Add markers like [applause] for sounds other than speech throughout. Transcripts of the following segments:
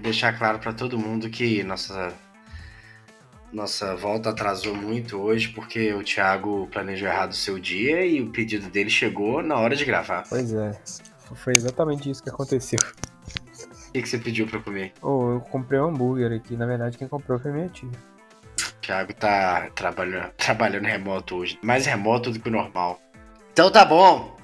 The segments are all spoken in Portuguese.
Deixar claro para todo mundo que nossa nossa volta atrasou muito hoje porque o Thiago planejou errado o seu dia e o pedido dele chegou na hora de gravar. Pois é, foi exatamente isso que aconteceu. O que, que você pediu pra comer? Oh, eu comprei um hambúrguer aqui, na verdade quem comprou foi minha tia. O Thiago tá trabalhando, trabalhando remoto hoje, mais remoto do que o normal. Então tá bom,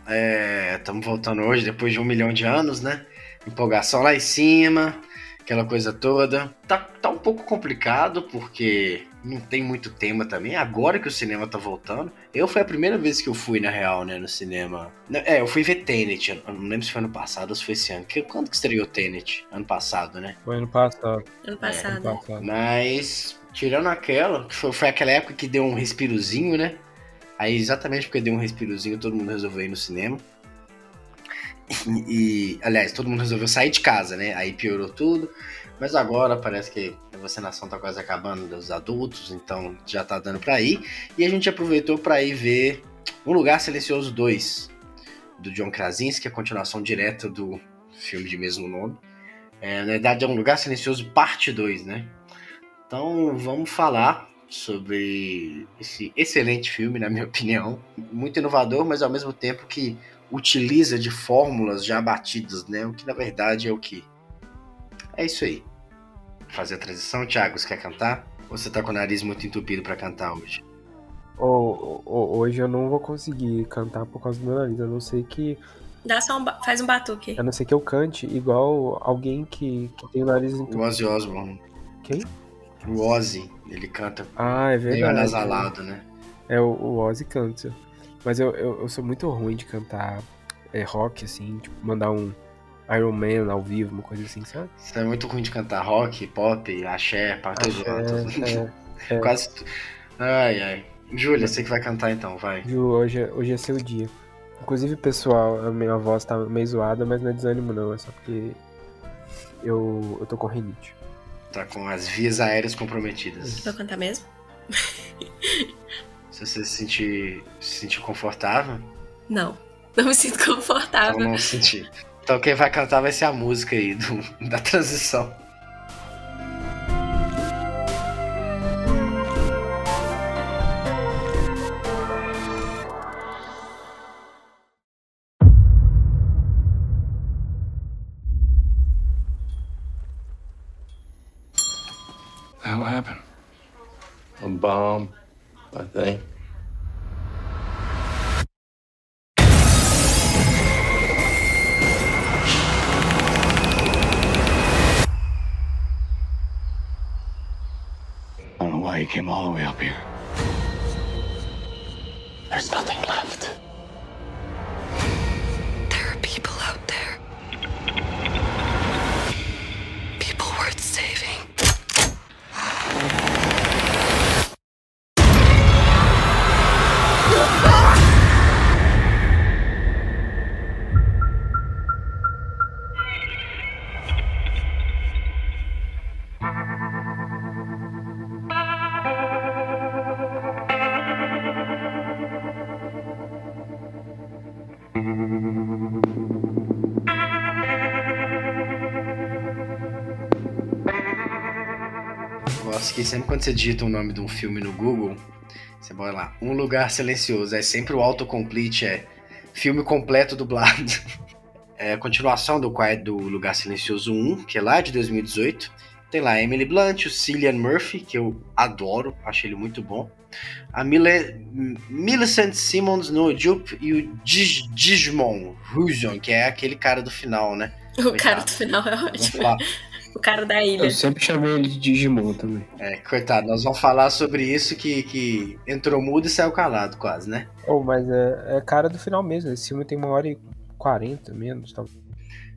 estamos é, voltando hoje depois de um milhão de anos, né? Empolgação lá em cima, aquela coisa toda. Tá, tá um pouco complicado porque não tem muito tema também. Agora que o cinema tá voltando. Eu foi a primeira vez que eu fui, na real, né, no cinema. É, eu fui ver Tenet. Eu não lembro se foi ano passado ou se foi esse ano. Que, quando que estreou Tenet? Ano passado, né? Foi ano passado. Ano passado. É, ano passado. Mas, tirando aquela, que foi, foi aquela época que deu um respirozinho, né? Aí, exatamente porque deu um respirozinho, todo mundo resolveu ir no cinema. E, aliás, todo mundo resolveu sair de casa, né? Aí piorou tudo. Mas agora parece que a vacinação tá quase acabando dos adultos, então já tá dando para ir. E a gente aproveitou para ir ver Um Lugar Silencioso 2, do John Krasinski, a continuação direta do filme de mesmo nome. É, na verdade, é Um Lugar Silencioso Parte 2, né? Então vamos falar sobre esse excelente filme, na minha opinião. Muito inovador, mas ao mesmo tempo que utiliza de fórmulas já batidas, né? O que na verdade é o que. É isso aí. Fazer a transição, Thiago, você quer cantar? Ou você tá com o nariz muito entupido para cantar hoje? Oh, oh, hoje eu não vou conseguir cantar por causa do meu nariz, a não sei que. Dá só um faz um batuque. A não ser que eu cante igual alguém que, que tem o nariz entupido. O Ozzy Osbourne. Quem? O Ozzy, ele canta ah, é verdade, meio anasalado, né? É, o, o Ozzy canta. Mas eu, eu, eu, sou muito ruim de cantar é, rock, assim, tipo, mandar um Iron Man ao vivo, uma coisa assim, sabe? Você é muito ruim de cantar rock, pop, axé, parte é, é, [laughs] Quase. Ai, ai. Júlia, você que vai cantar então, vai. Ju, hoje, é, hoje é seu dia. Inclusive, pessoal, a minha voz tá meio zoada, mas não é desânimo não, é só porque eu, eu tô com rinite. Tá com as vias aéreas comprometidas. Vou cantar mesmo? [laughs] Se você se sentir, se sentir confortável. Não, não me sinto confortável. Então não sentir. Então quem vai cantar vai ser a música aí do, da transição. What happened? A bomb. I think. I don't know why he came all the way up here. There's nothing left. Que sempre quando você digita o nome de um filme no Google, você bota lá, Um Lugar Silencioso. É sempre o autocomplete, é filme completo dublado. [laughs] É a continuação do, do Lugar Silencioso 1, que é lá de 2018. Tem lá Emily Blunt, o Cillian Murphy, que eu adoro, acho ele muito bom. A Mille, Millicent Simmons no Jupe e o Digimon Husion, que é aquele cara do final, né? O cara do final é ótimo. O cara da ilha. Eu sempre chamei ele de Digimon também. É, coitado, nós vamos falar sobre isso que, que entrou mudo e saiu calado, quase, né? Oh, mas é, é cara do final mesmo. Esse filme tem uma hora e quarenta menos, talvez.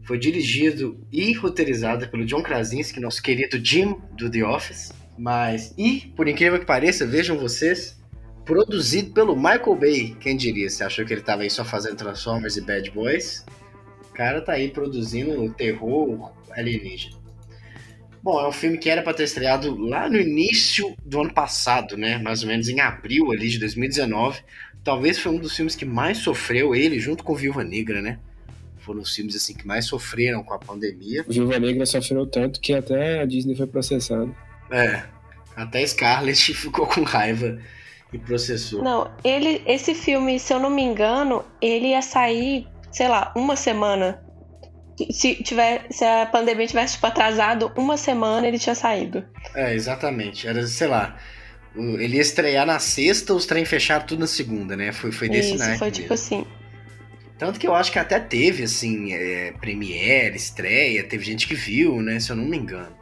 Foi dirigido e roteirizado pelo John Krasinski, nosso querido Jim do The Office. Mas, e, por incrível que pareça, vejam vocês, produzido pelo Michael Bay. Quem diria? Você achou que ele tava aí só fazendo Transformers e Bad Boys? O cara tá aí produzindo terror alienígena. Bom, é um filme que era para ter estreado lá no início do ano passado, né? Mais ou menos em abril ali de 2019. Talvez foi um dos filmes que mais sofreu ele junto com Viúva Negra, né? foram os filmes assim que mais sofreram com a pandemia. O Viúva Negra sofreu tanto que até a Disney foi processada. É, até Scarlett [laughs] ficou com raiva e processou. Não, ele, esse filme, se eu não me engano, ele ia sair, sei lá, uma semana. Se, tiver, se a pandemia tivesse tipo, atrasado uma semana, ele tinha saído. É, exatamente. Era, sei lá, ele ia estrear na sexta, os trem fecharam tudo na segunda, né? Foi, foi desse Isso, foi tipo assim. Tanto que eu acho que até teve, assim, é, premiere, estreia, teve gente que viu, né? Se eu não me engano.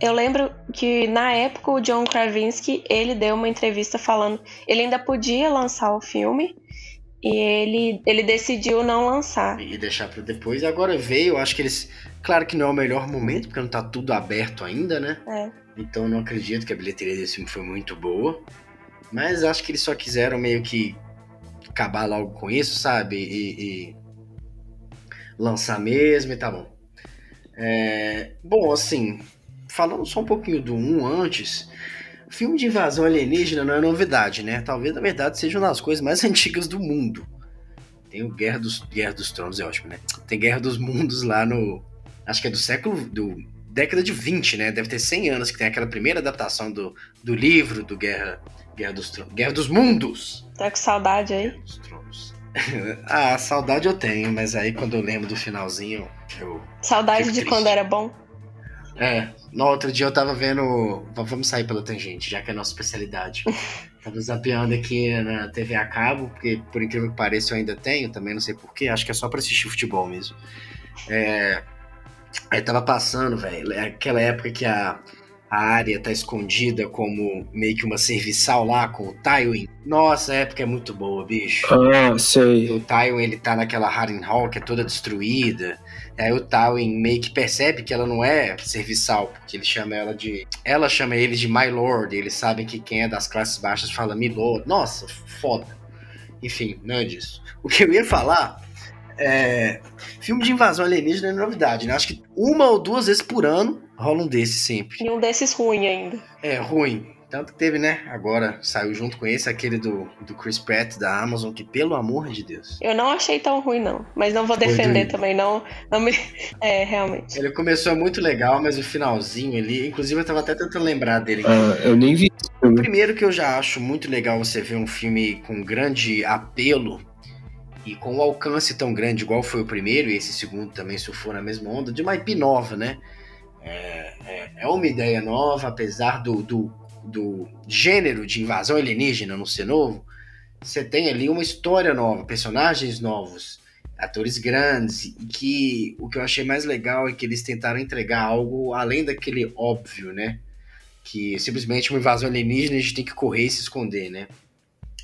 Eu lembro que na época o John Krasinski, ele deu uma entrevista falando, ele ainda podia lançar o filme e ele, ele decidiu não lançar. E deixar para depois. E agora veio, acho que eles, claro que não é o melhor momento, porque não tá tudo aberto ainda, né? É. Então não acredito que a bilheteria desse filme foi muito boa. Mas acho que eles só quiseram meio que acabar logo com isso, sabe? E, e lançar mesmo e tá bom. É, bom, assim, falando só um pouquinho do 1 antes, filme de invasão alienígena não é novidade, né? Talvez, na verdade, seja uma das coisas mais [laughs] antigas do mundo. Tem o Guerra dos, Guerra dos Tronos, é ótimo, né? Tem Guerra dos Mundos lá no... Acho que é do século... Do, década de 20, né? Deve ter 100 anos que tem aquela primeira adaptação do, do livro do Guerra, Guerra dos Tronos. Guerra dos Mundos! Tá com saudade aí? Guerra dos Tronos. [laughs] ah, saudade eu tenho, mas aí quando eu lembro do finalzinho, eu. Saudade de triste. quando era bom? É, no outro dia eu tava vendo. Vamos sair pela tangente, já que é a nossa especialidade. [laughs] tava zapeando aqui na TV a cabo, porque por incrível que pareça eu ainda tenho, também não sei porquê, acho que é só pra assistir futebol mesmo. É, Aí tava passando, velho, é aquela época que a, a área tá escondida como meio que uma serviçal lá com o Tywin. Nossa, a época é muito boa, bicho. Ah, sei. O Tywin, ele tá naquela Harrenhal que é toda destruída. Aí o Tywin meio que percebe que ela não é serviçal, porque ele chama ela de... Ela chama ele de My Lord, e eles sabem que quem é das classes baixas fala My Lord. Nossa, foda. Enfim, não é disso. O que eu ia falar é, filme de invasão alienígena é novidade, né? Acho que uma ou duas vezes por ano rola um desses sempre. E um desses ruim ainda. É, ruim. Tanto que teve, né? Agora saiu junto com esse, aquele do, do Chris Pratt da Amazon, que pelo amor de Deus. Eu não achei tão ruim, não. Mas não vou defender também, não. não me... [laughs] É, realmente. Ele começou muito legal, mas o finalzinho ali. Inclusive, eu tava até tentando lembrar dele. Ah, eu nem vi. Primeiro que eu já acho muito legal você ver um filme com grande apelo e com um alcance tão grande, igual foi o primeiro, e esse segundo também surfou na mesma onda, de uma IP nova, né? É, é, é uma ideia nova, apesar do, do, do, gênero de invasão alienígena não ser novo, você tem ali uma história nova, personagens novos, atores grandes, e que o que eu achei mais legal é que eles tentaram entregar algo além daquele óbvio, né? Que simplesmente uma invasão alienígena a gente tem que correr e se esconder, né?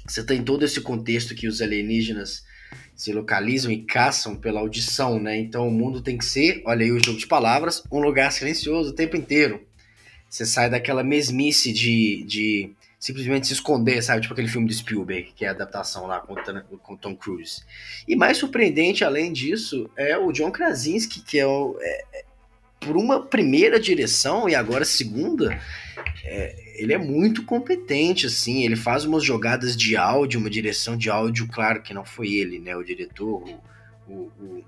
Você tem todo esse contexto que os alienígenas se localizam e caçam pela audição, né? Então o mundo tem que ser, olha aí o jogo de palavras, um lugar silencioso o tempo inteiro. Você sai daquela mesmice de, de simplesmente se esconder, sabe? Tipo aquele filme de Spielberg, que é a adaptação lá com, com Tom Cruise. E mais surpreendente, além disso, é o John Krasinski, que é, o, é, é por uma primeira direção e agora segunda, é, ele é muito competente, assim, ele faz umas jogadas de áudio, uma direção de áudio, claro que não foi ele, né, o diretor, o, o, o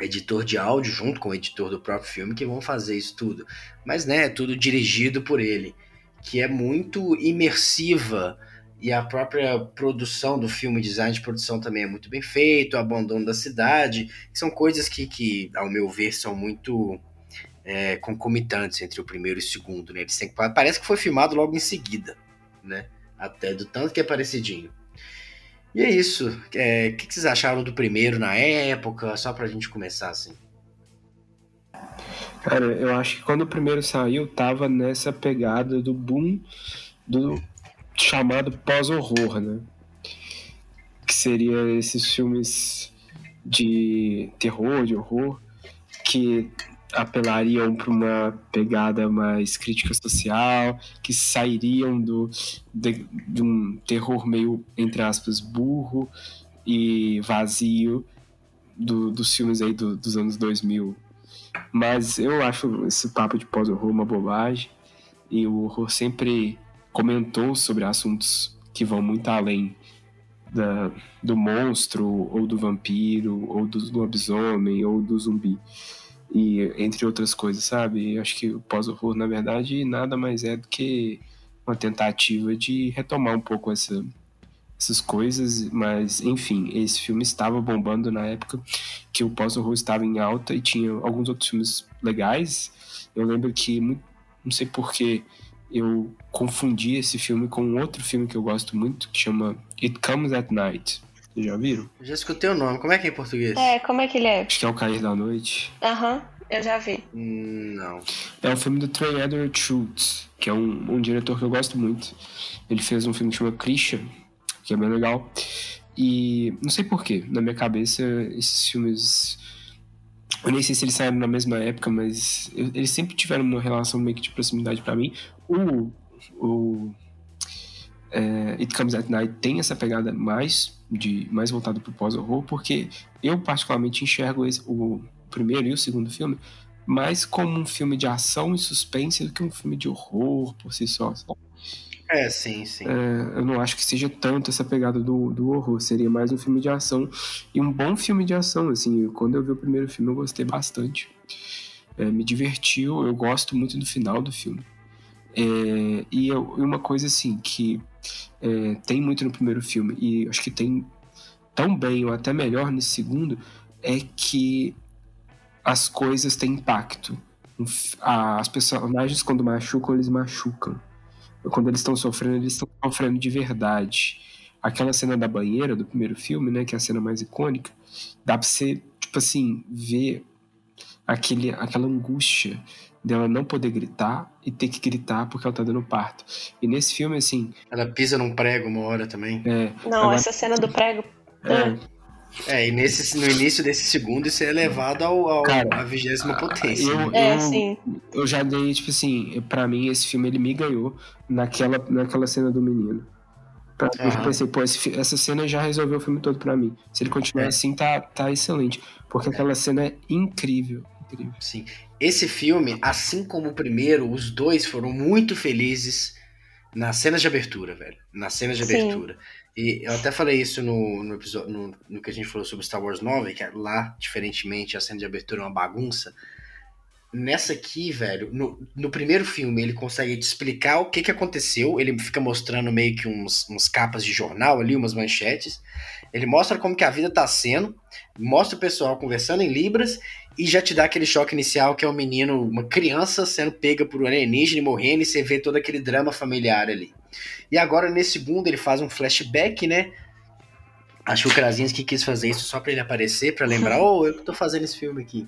editor de áudio, junto com o editor do próprio filme, que vão fazer isso tudo. Mas, né, tudo dirigido por ele, que é muito imersiva, e a própria produção do filme, design de produção também é muito bem feito, o abandono da cidade, são coisas que, que ao meu ver, são muito é, concomitantes entre o primeiro e o segundo, né? Eles têm, parece que foi filmado logo em seguida, né? Até do tanto que é parecidinho. E é isso. O é, que, que vocês acharam do primeiro na época? Só pra gente começar assim. Cara, eu acho que quando o primeiro saiu, tava nessa pegada do boom do chamado pós-horror, né? Que seria esses filmes de terror, de horror, que apelariam para uma pegada mais crítica social, que sairiam do, de, de, um terror meio, entre aspas, burro e vazio do, dos filmes aí do, dos anos 2000. Mas eu acho esse papo de pós-horror uma bobagem e o horror sempre comentou sobre assuntos que vão muito além da, do monstro, ou do vampiro, ou do lobisomem, ou do zumbi. E entre outras coisas, sabe? Eu acho que o pós-horror, na verdade, nada mais é do que uma tentativa de retomar um pouco essa, essas coisas, mas enfim, esse filme estava bombando na época que o pós-horror estava em alta e tinha alguns outros filmes legais. Eu lembro que, não sei porquê, eu confundi esse filme com um outro filme que eu gosto muito, que chama It Comes at Night. Vocês já viram? Eu já escutei o nome. Como é que é em português? É, como é que ele é? Acho que é O Cair da Noite. Aham, eu já vi. Hum, Não. É um filme do Trey Edward Schultz, que é um, um diretor que eu gosto muito. Ele fez um filme que chama Christian, que é bem legal. E não sei porquê, na minha cabeça, esses filmes. Eu nem sei se eles saíram na mesma época, mas eu- eles sempre tiveram uma relação meio que de proximidade pra mim. O, o é, It Comes at Night tem essa pegada mais de mais voltado pro pós-horror, porque eu particularmente enxergo esse, o primeiro e o segundo filme mais como um filme de ação e suspense do que um filme de horror por si só. sabe? É, sim, sim. É, eu não acho que seja tanto essa pegada do, do horror, seria mais um filme de ação e um bom filme de ação, assim, quando eu vi o primeiro filme eu gostei bastante, É, me divertiu, eu gosto muito do final do filme. É, e, e uma coisa assim que é, tem muito no primeiro filme e acho que tem tão bem ou até melhor nesse segundo é que as coisas têm impacto. As personagens quando machucam, eles machucam quando eles estão sofrendo, eles estão sofrendo de verdade. Aquela cena da banheira do primeiro filme, né, que é a cena mais icônica, dá pra você, tipo assim, ver aquele, aquela angústia dela não poder gritar e ter que gritar porque ela tá dando parto. E nesse filme, assim, Ela pisa num prego uma hora também. é. Não, Agora- essa cena do prego. é É, e nesse, no início desse segundo isso é elevado ao, ao, Cara, à vigésima potência. eu- né? É, sim. eu já dei, tipo assim, pra mim esse filme ele me ganhou naquela, naquela cena do menino. Pra, Eu Aham. pensei, pô, esse essa cena já resolveu o filme todo pra mim. Se ele continuar É. assim, tá, tá excelente. Porque aquela cena é incrível. Incrível. Sim. Esse filme, assim como o primeiro, os dois foram muito felizes nas cenas de abertura, velho. Nas cenas de Sim. abertura. E eu até falei isso no, no episódio no, no que a gente falou sobre Star Wars 9, que é lá, diferentemente, a cena de abertura é uma bagunça. Nessa aqui, velho, no, no primeiro filme ele consegue te explicar o que, que aconteceu. Ele fica mostrando meio que uns, uns capas de jornal ali, umas manchetes. Ele mostra como que a vida tá sendo, mostra o pessoal conversando em Libras e já te dá aquele choque inicial que é o menino, uma criança sendo pega por um alienígena e morrendo, e você vê todo aquele drama familiar ali. E agora, nesse segundo, ele faz um flashback, né? Acho que o Krasinski quis fazer isso só pra ele aparecer, pra lembrar, [laughs] oh, eu que tô fazendo esse filme aqui.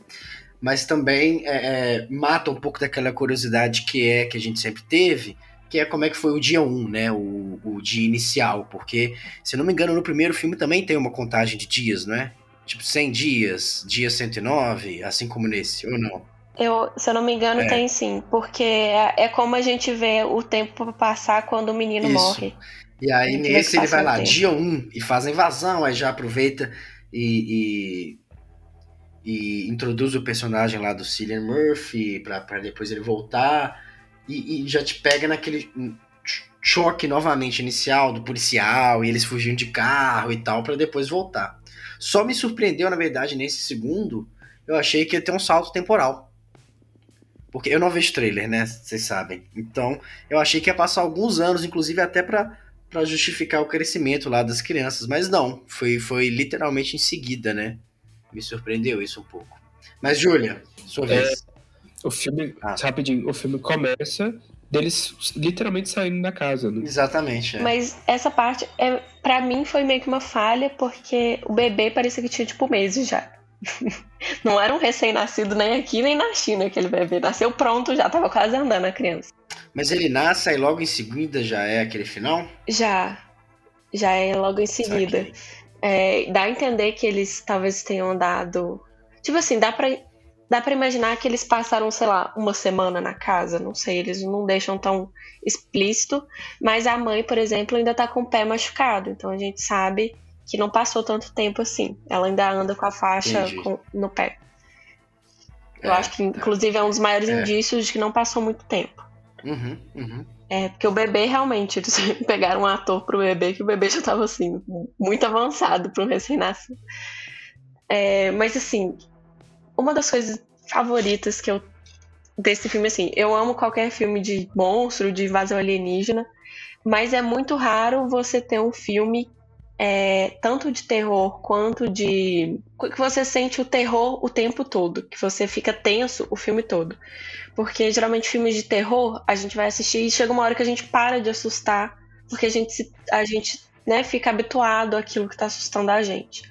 Mas também é, é, mata um pouco daquela curiosidade que é que a gente sempre teve, que é como é que foi o dia 1, né? O, o dia inicial. Porque, se eu não me engano, no primeiro filme também tem uma contagem de dias, não é? Tipo, 100 dias, dia 109, assim como nesse, ou não? Eu, se eu não me engano, É. tem sim. Porque é, é como a gente vê o tempo passar quando o menino Isso. morre. E aí nesse ele vai lá, tempo. dia 1, e faz a invasão, aí já aproveita e, e, e introduz o personagem lá do Cillian Murphy pra depois ele voltar e, e já te pega naquele ch- choque novamente inicial do policial e eles fugindo de carro e tal pra depois voltar. Só me surpreendeu, na verdade, nesse segundo, eu achei que ia ter um salto temporal. Porque eu não vejo trailer, né? Vocês sabem. Então, eu achei que ia passar alguns anos, inclusive até pra para justificar o crescimento lá das crianças, mas não, foi, foi literalmente em seguida, né? Me surpreendeu isso um pouco. Mas, Júlia, sua vez. O filme, Ah. rapidinho, o filme começa deles literalmente saindo da casa, né? Exatamente. É. Mas essa parte, é, para mim, foi meio que uma falha, porque o bebê parecia que tinha, tipo, meses já. [laughs] Não era um recém-nascido nem aqui, nem na China, aquele bebê. Nasceu pronto já, tava quase andando a criança. Mas ele nasce e logo em seguida já é aquele final? Já. Já é logo em seguida. Saquei. É, dá a entender que eles talvez tenham andado. Tipo assim, dá pra, dá pra imaginar que eles passaram, sei lá, uma semana na casa. Não sei, eles não deixam tão explícito. Mas a mãe, por exemplo, ainda tá com o pé machucado. Então a gente sabe que não passou tanto tempo assim. Ela ainda anda com a faixa com- no pé. Eu É, acho que, inclusive, é um dos maiores É. indícios de que não passou muito tempo. Uhum, uhum. É, porque o bebê realmente, eles [laughs] pegaram um ator pro bebê que o bebê já tava assim, muito avançado para um recém-nascido. É, mas assim, uma das coisas favoritas que eu desse filme, assim, eu amo qualquer filme de monstro, de invasão alienígena, mas é muito raro você ter um filme é, tanto de terror quanto de. que você sente o terror o tempo todo, que você fica tenso o filme todo. Porque geralmente filmes de terror a gente vai assistir e chega uma hora que a gente para de assustar, porque a gente, a gente né, fica habituado àquilo que está assustando a gente.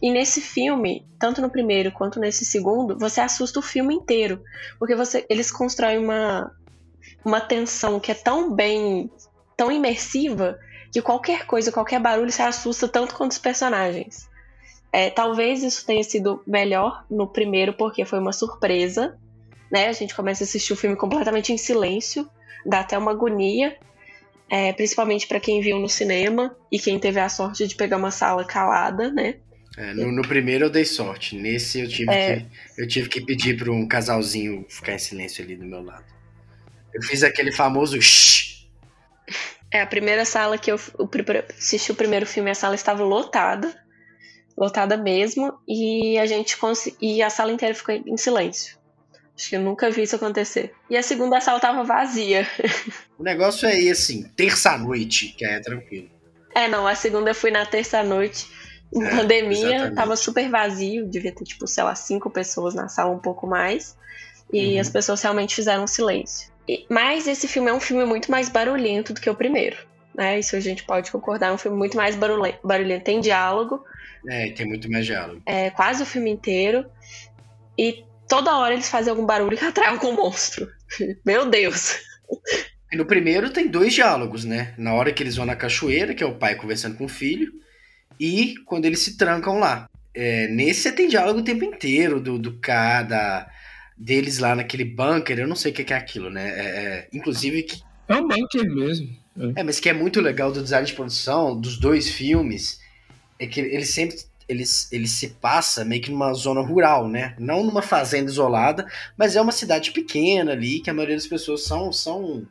E nesse filme, tanto no primeiro quanto nesse segundo, você assusta o filme inteiro. Porque você, eles constroem uma, uma tensão que é tão bem, tão imersiva, que qualquer coisa, qualquer barulho se assusta tanto quanto os personagens. É, talvez isso tenha sido melhor no primeiro, porque foi uma surpresa. Né? A gente começa a assistir o filme completamente em silêncio, dá até uma agonia, é, principalmente para quem viu no cinema e quem teve a sorte de pegar uma sala calada, né? É, no, no, primeiro eu dei sorte, nesse eu tive, é... que, eu tive que pedir para um casalzinho ficar em silêncio ali do meu lado. Eu fiz aquele famoso shh. É, a primeira sala que eu o, assisti o primeiro filme, a sala estava lotada, lotada mesmo, e a gente e a sala inteira ficou em silêncio. Acho que eu nunca vi isso acontecer. E a segunda sala estava vazia. [laughs] O negócio é ir assim, terça-noite, que é tranquilo. É, não, a segunda eu fui na terça-noite. Em é, pandemia, exatamente. tava super vazio, devia ter, tipo, sei lá, cinco pessoas na sala, um pouco mais. E uhum. as pessoas realmente fizeram silêncio. Mas esse filme é um filme muito mais barulhento do que o primeiro. Né? Isso a gente pode concordar. É um filme muito mais barulhento. Tem diálogo. É, tem muito mais diálogo. É, quase o filme inteiro. E toda hora eles fazem algum barulho que [laughs] atrai algum monstro. Meu Deus! E no primeiro tem dois diálogos, né? Na hora que eles vão na cachoeira, que é o pai conversando com o filho, e quando eles se trancam lá. É, nesse você tem diálogo o tempo inteiro do, do cara, deles lá naquele bunker, eu não sei o que é aquilo, né? É, é, inclusive que. É um bunker mesmo. É. é, mas que é muito legal do design de produção dos dois filmes, é que ele sempre ele, ele se passa meio que numa zona rural, né? Não numa fazenda isolada, mas é uma cidade pequena ali, que a maioria das pessoas são, são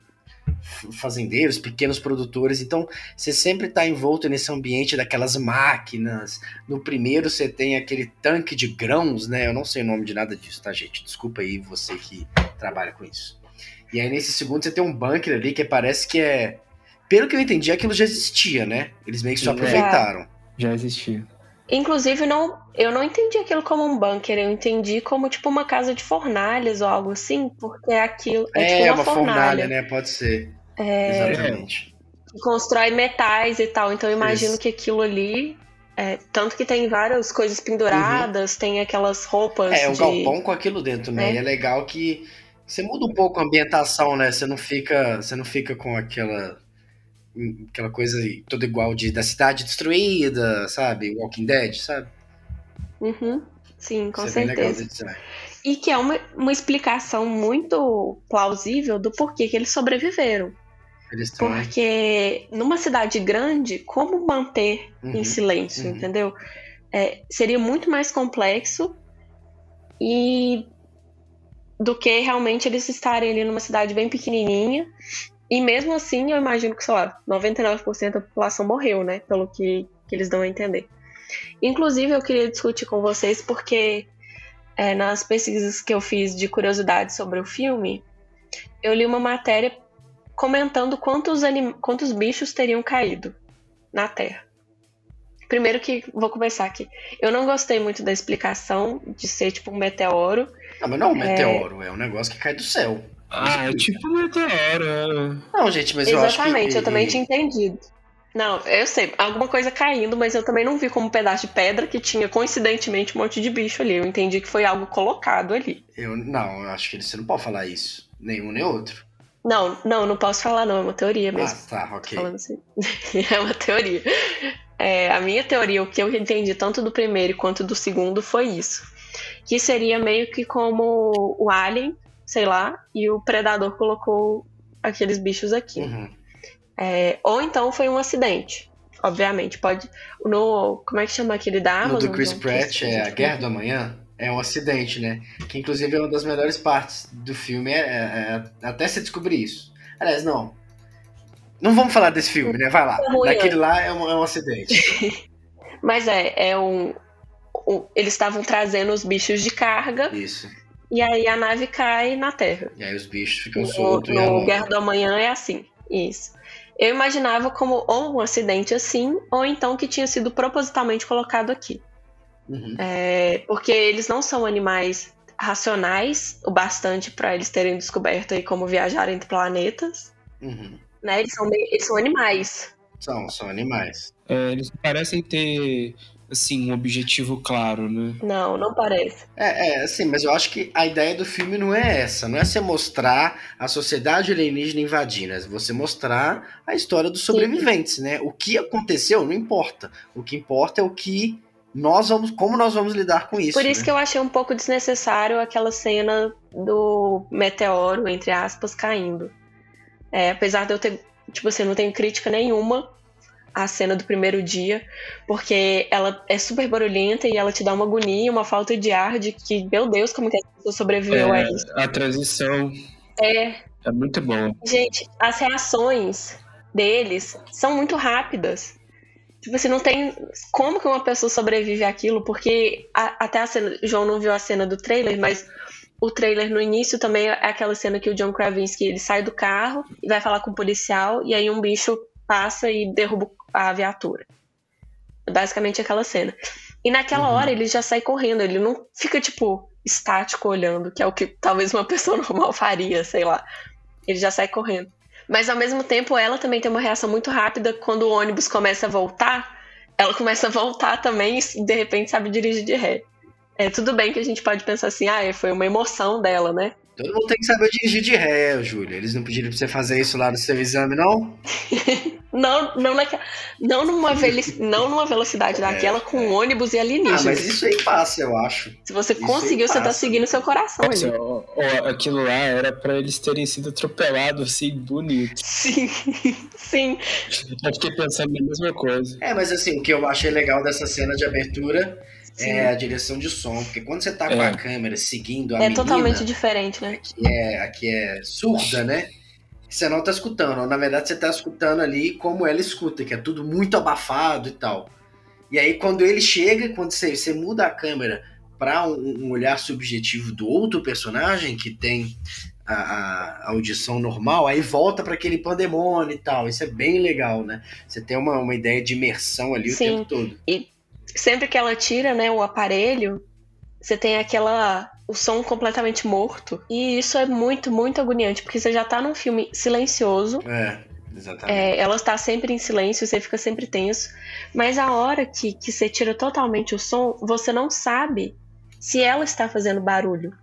fazendeiros, pequenos produtores, então você sempre está envolto nesse ambiente daquelas máquinas. No primeiro você tem aquele tanque de grãos, né? Eu não sei o nome de nada disso, tá, gente? Desculpa aí você que trabalha com isso. E aí nesse segundo você tem um bunker ali que parece que é. Pelo que eu entendi, aquilo já existia, né? Eles meio que só aproveitaram. Já existia. Inclusive, não, eu não entendi aquilo como um bunker, eu entendi como tipo uma casa de fornalhas ou algo assim, porque aquilo é, é tipo uma, uma fornalha. fornalha. né? Pode ser. É... Exatamente. Constrói metais e tal, então eu imagino Isso. que aquilo ali. É, tanto que tem várias coisas penduradas, uhum. tem aquelas roupas. É, um de... galpão com aquilo dentro, né? É. E é legal que você muda um pouco a ambientação, né? Você não fica, você não fica com aquela aquela coisa toda igual de da cidade destruída, sabe? Walking Dead, sabe? Uhum. Sim, com Isso certeza. É e que é uma, uma explicação muito plausível do porquê que eles sobreviveram. Eles Porque numa cidade grande, como manter uhum, em silêncio, uhum. entendeu? É, seria muito mais complexo e do que realmente eles estarem ali numa cidade bem pequenininha e mesmo assim, eu imagino que, sei lá, 99% da população morreu, né? Pelo que, que eles dão a entender. Inclusive, eu queria discutir com vocês porque é, nas pesquisas que eu fiz de curiosidade sobre o filme, eu li uma matéria comentando quantos, anim... quantos bichos teriam caído na Terra. Primeiro que vou começar aqui. Eu não gostei muito da explicação de ser tipo um meteoro. Ah, mas não é um meteoro, é, é um negócio que cai do céu. Ah, é tipo meteoro. Não, gente, mas eu acho que... Exatamente, eu também tinha entendido. Não, eu sei, alguma coisa caindo, mas eu também não vi como um pedaço de pedra que tinha coincidentemente um monte de bicho ali. Eu entendi que foi algo colocado ali. Eu não, eu acho que você não pode falar isso. Nenhum nem outro. Não, não, não posso falar, não. É uma teoria mesmo. Ah, tá, ok. Falando assim. [laughs] é uma teoria. É, a minha teoria, o que eu entendi tanto do primeiro quanto do segundo foi isso. Que seria meio que como o Alien sei lá, e o predador colocou aqueles bichos aqui. Uhum. É, ou então foi um acidente. Obviamente, pode. No. Como é que chama aquele da Amazon? No do Chris Pratt, é A Guerra do Amanhã. É um acidente, né? Que inclusive é uma das melhores partes do filme, é, é, é até se descobrir isso. Aliás, não. Não vamos falar desse filme, né? Vai lá. [laughs] É Daquele é. lá é um, é um acidente. [laughs] Mas é, é um- eles estavam trazendo os bichos de carga Isso. E aí a nave cai na Terra. E aí os bichos ficam No, soltos. e no ela- Guerra do Amanhã é assim. Isso. Eu imaginava como ou um acidente assim, ou então que tinha sido propositalmente colocado aqui. Uhum. É, porque eles não são animais racionais o bastante para eles terem descoberto aí como viajar entre planetas. Uhum. Né? Eles, são, meio- eles são animais. São, são animais. É, eles parecem ter, assim, um objetivo claro, né? Não, não parece. É, é, assim, mas eu acho que a ideia do filme não é essa. Não é você mostrar a sociedade alienígena invadindo. É você mostrar a história dos sobreviventes, né? O que aconteceu não importa. O que importa é o que nós vamos, como nós vamos lidar com isso. Por isso né? que eu achei um pouco desnecessário aquela cena do meteoro, entre aspas, caindo. É, apesar de eu ter, tipo assim, não tenho crítica nenhuma à cena do primeiro dia, porque ela é super barulhenta e ela te dá uma agonia, uma falta de ar de que, meu Deus, como que essa pessoa sobreviveu a É, isso. a transição É, é muito boa. Gente, as reações deles são muito rápidas. Tipo assim, não tem como que uma pessoa sobrevive àquilo, porque a- até a cena. João não viu a cena do trailer, mas o trailer no início também é aquela cena que o John Krasinski ele sai do carro e vai falar com o policial, e aí um bicho passa e derruba a viatura. É basicamente aquela cena. E naquela Uhum. hora ele já sai correndo, ele não fica, tipo, estático olhando, que é o que talvez uma [laughs] pessoa normal faria, sei lá. Ele já sai correndo. Mas ao mesmo tempo, ela também tem uma reação muito rápida quando o ônibus começa a voltar. Ela começa a voltar também e de repente sabe dirigir de ré. É tudo bem que a gente pode pensar assim, ah, foi uma emoção dela, né? Todo mundo tem que saber dirigir de ré, Júlia. Eles não pediram pra você fazer isso lá no seu exame, não? [laughs] Não, não, naquela, não, numa, veli- não numa velocidade [laughs] daquela com ônibus e Ah, alienígenas. mas isso aí passa, eu acho. Se você isso conseguiu, você tá seguindo seu coração ó, ó, aquilo lá era pra eles terem sido atropelados, assim, bonito. Sim, [laughs] sim. Eu fiquei pensando na mesma coisa. É, mas assim, o que eu achei legal dessa cena de abertura sim. é a direção de som. Porque quando você tá com É. a câmera seguindo a É menina, totalmente diferente, né? que é, a que é surda, né? Você não tá escutando. Na verdade, você tá escutando ali como ela escuta, que é tudo muito abafado e tal. E aí, quando ele chega, quando você, você muda a câmera para um, um olhar subjetivo do outro personagem que tem a, a audição normal, aí volta para aquele pandemônio e tal. Isso é bem legal, né? Você tem uma, uma ideia de imersão ali Sim. o tempo todo. Sempre que ela tira, né, o aparelho, você tem aquela. o som completamente morto. E isso é muito, muito agoniante, porque você já tá num filme silencioso. É, exatamente. É, ela está sempre em silêncio, você fica sempre tenso. Mas a hora que, que você tira totalmente o som, você não sabe se ela está fazendo barulho.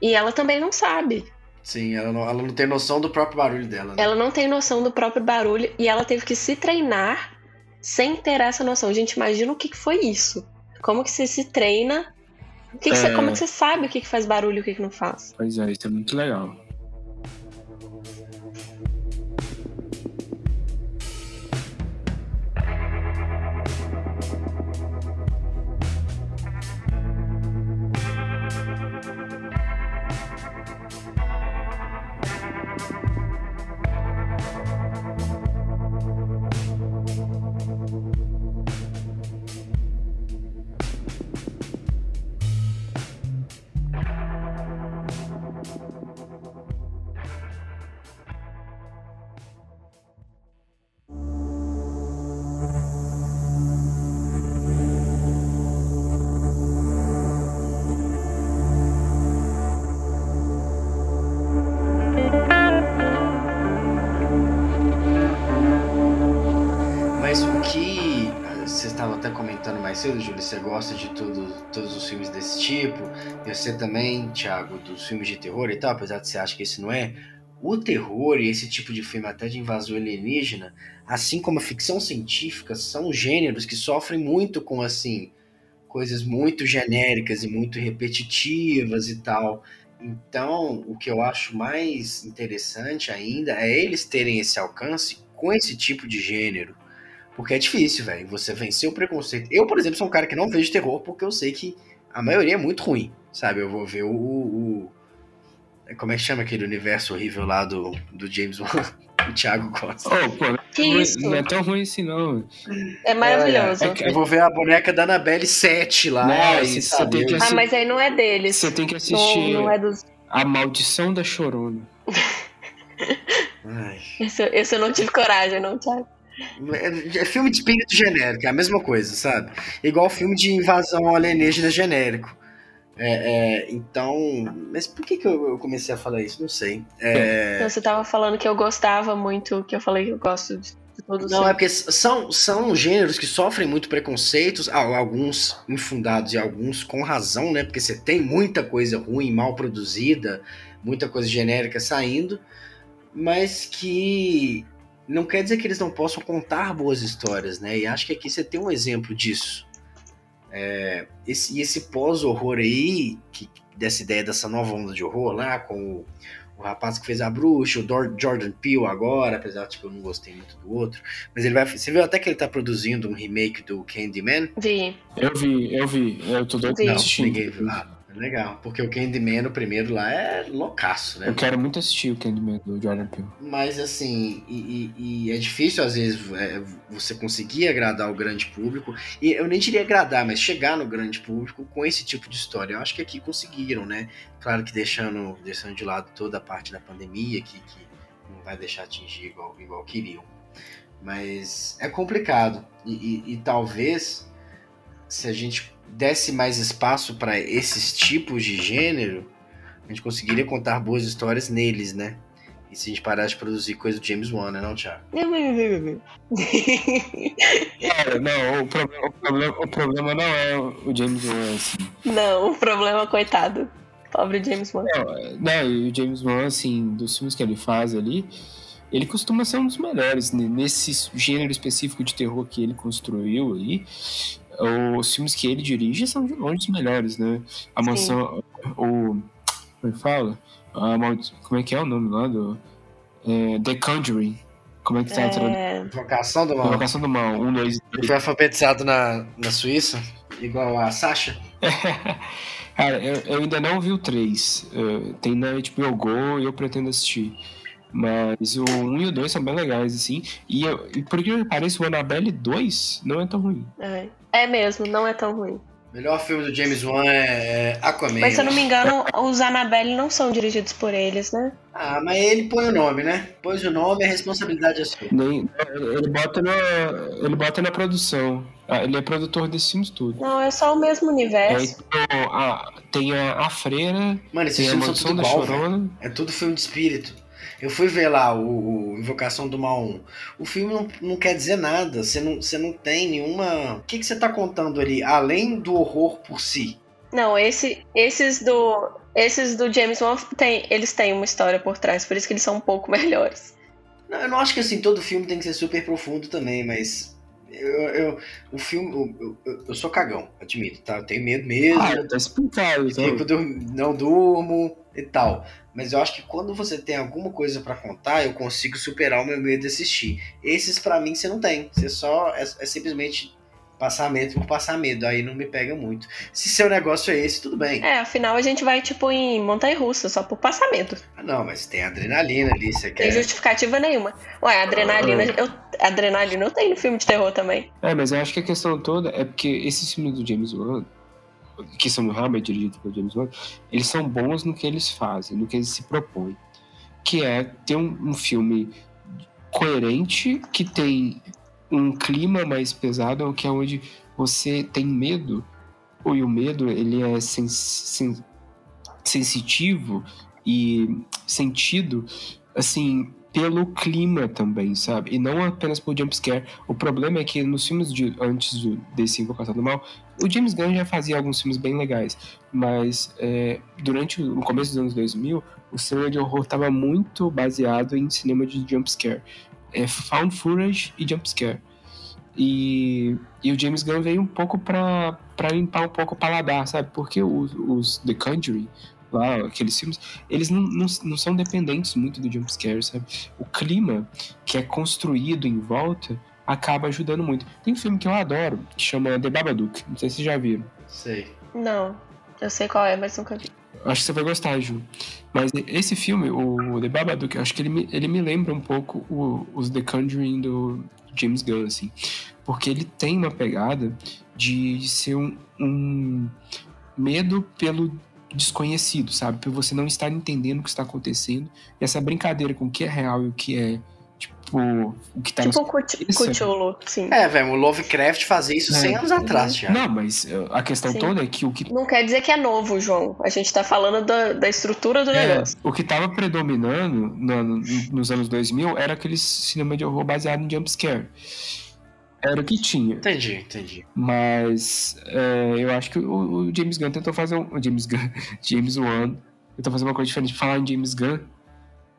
E ela também não sabe. Sim, ela não, ela não tem noção do próprio barulho dela. Né? Ela não tem noção do próprio barulho e ela teve que se treinar sem ter essa noção. Gente, imagina o que que foi isso. Como que você se treina? O que que você- É. como que você sabe o que, que faz barulho e o que, que não faz? Pois é, isso é muito legal. Mais cedo, Júlio, você gosta de tudo, todos os filmes desse tipo, e você também, Thiago, dos filmes de terror e tal, apesar de você achar que esse não é. O terror e esse tipo de filme até de invasão alienígena, assim como a ficção científica, são gêneros que sofrem muito com assim coisas muito genéricas e muito repetitivas e tal. Então, o que eu acho mais interessante ainda é eles terem esse alcance com esse tipo de gênero. Porque é difícil, velho, você vencer o preconceito. Eu, por exemplo, sou um cara que não vejo terror porque eu sei que a maioria é muito ruim, sabe? Eu vou ver o, o- Como é que chama aquele universo horrível lá do, do James Wan? [laughs] O Thiago gosta. Oh, pô, não, Que é- isso? não é tão ruim assim, não. É maravilhoso. É que- Eu vou ver a boneca da Annabelle 7 lá. Não, e Ah, mas aí não é deles. Você tem que Não, assistir não é dos. A Maldição da Chorona. Ai. [laughs] Esse, esse eu não tive coragem, não, Thiago. É, é filme de espírito genérico, é a mesma coisa, sabe? Igual filme de invasão alienígena genérico. É, é, então. Mas por que, que eu eu comecei a falar isso? Não sei. É, Então, você tava falando que eu gostava muito, que eu falei que eu gosto de, de todos Não, é porque são, são gêneros que sofrem muito preconceitos, al- alguns infundados e alguns com razão, né? Porque você tem muita coisa ruim, mal produzida, muita coisa genérica saindo, mas que não quer dizer que eles não possam contar boas histórias, né? E acho que aqui você tem um exemplo disso. É, esse, e esse pós-horror aí, que, dessa ideia dessa nova onda de horror lá, com o, o rapaz que fez a bruxa, o Dor- Jordan Peele agora, apesar de que eu não gostei muito do outro, mas ele vai. Você viu até que ele tá produzindo um remake do Candyman? Vi. Eu vi, eu vi. Eu tô doido Não, ninguém viu. Ah, legal, porque o Candyman, o primeiro lá, é loucaço, né? Eu quero muito assistir o Candyman do Jordan Peele. Mas assim, e, e- e é difícil às vezes é, você conseguir agradar o grande público. E eu nem diria agradar, mas chegar no grande público com esse tipo de história. Eu acho que aqui conseguiram, né? Claro que deixando, deixando de lado toda a parte da pandemia, que, que não vai deixar atingir igual, igual queriam. Mas é complicado. E, e- e talvez se a gente desse mais espaço para esses tipos de gênero, a gente conseguiria contar boas histórias neles, né? E se a gente parasse de produzir coisa do James Wan, né, não, Thiago? Cara, [laughs] não, o problema, o, problema, o problema não é o James Wan, assim. não, o problema, coitado. Pobre James Wan. Não, e o James Wan, assim, dos filmes que ele faz ali, ele costuma ser um dos melhores. né? Nesse gênero específico de terror que ele construiu aí, os filmes que ele dirige são de longe os melhores, né? A Sim. mansão. O. Como é que fala? A como é que é o nome lá do. é, The Conjuring. Como é que tá? É, Invocação do Mal. Invocação do Mal. Um, dois, Ele foi alfabetizado na, na Suíça, igual a Sasha. [laughs] Cara, eu, eu ainda não vi o 3. Eh, tem na HBO Go e eu pretendo assistir. Mas o 1 e o 2 são bem legais, assim. E, eu, e por que me parece, o Annabelle 2 não é tão ruim. é. É mesmo, não é tão ruim. Melhor filme do James Wan é, é Aquaman. Mas se eu não me engano, os Annabelle não são dirigidos por eles, né? Ah, mas ele põe o nome, né? Pôs o nome, a responsabilidade é sua. Nem, ele, bota na, ele bota na produção. Ah, Ele é produtor desses filmes tudo. Não, é só o mesmo É, universo. então, a- tem a, a Freira, Mano, esses filmes são tudo da igual. É tudo filme de espírito. Eu fui ver lá o, o Invocação do Mal 1. O filme não, não quer dizer nada. Você não, você não tem nenhuma. O que, que você tá contando ali? Além do horror por si. Não, esse, esses do. Esses do James Wan tem, eles têm uma história por trás, por isso que eles são um pouco [laughs] melhores. Não, eu não acho que assim, todo filme tem que ser super profundo também, mas. Eu, eu- o filme. Eu, eu- eu sou cagão, admito, tá? Eu tenho medo mesmo. Ah, tá explicado. Então. Fico não durmo e tal. Mas eu acho que quando você tem alguma coisa pra contar, eu consigo superar o meu medo de assistir. Esses pra mim você não tem. Você só é, é simplesmente passar medo por passar medo. Aí não me pega muito. Se seu negócio é esse, tudo bem. É, afinal a gente vai, tipo, em montanha russa, só por passamento. Ah, não, mas tem adrenalina ali, você Não quer. tem justificativa nenhuma. Ué, adrenalina, eu, adrenalina eu tenho no filme de terror também. É, mas eu acho que a questão toda é porque esses filmes do James Wan, que são realmente dirigidos pelo James Wan, eles são bons no que eles fazem, no que eles se propõem. Que é ter um, um filme coerente, que tem um clima mais pesado, que é onde você tem medo, e o medo ele é sens- sen- sensitivo e sentido, assim, pelo clima também, sabe? E não apenas por jumpscare. O problema é que nos filmes de, antes do, desse Invocação do Mal, o James Gunn já fazia alguns filmes bem legais, mas é, durante o começo dos anos 2000, o cinema de horror estava muito baseado em cinema de jumpscare. É, found footage e jumpscare. E, e o James Gunn veio um pouco pra limpar um pouco o paladar, sabe? Porque os, os The Conjuring, lá, aqueles filmes, eles não, não, não são dependentes muito do jumpscare, sabe? O clima que é construído em volta acaba ajudando muito. Tem um filme que eu adoro, que chama The Babadook, não sei se vocês já viram. Sei. Não, eu sei qual é, mas nunca vi. Acho que você vai gostar, Ju. Mas esse filme, o The Babadook, acho que ele me, ele me lembra um pouco o, os The Conjuring do James Gunn, assim. Porque ele tem uma pegada de ser um, um medo pelo desconhecido, sabe? Por você não estar entendendo o que está acontecendo. E essa brincadeira com o que é real e o que é, tipo, o que tá Tipo um Cthulhu, sim. É, velho, o Lovecraft fazia isso É. 100 anos atrás já. Não, mas uh, a questão Sim. toda é que o que Não quer dizer que é novo, João. A gente tá falando da, da estrutura do É, negócio. o que tava predominando no- no- nos anos 2000 era aquele cinema de horror baseado em jumpscare. Era o que tinha. Entendi, entendi. Mas é, eu acho que o, o James Gunn tentou fazer um. o James Gunn. [laughs] James Wan tentou fazer uma coisa diferente. Falar em James Gunn.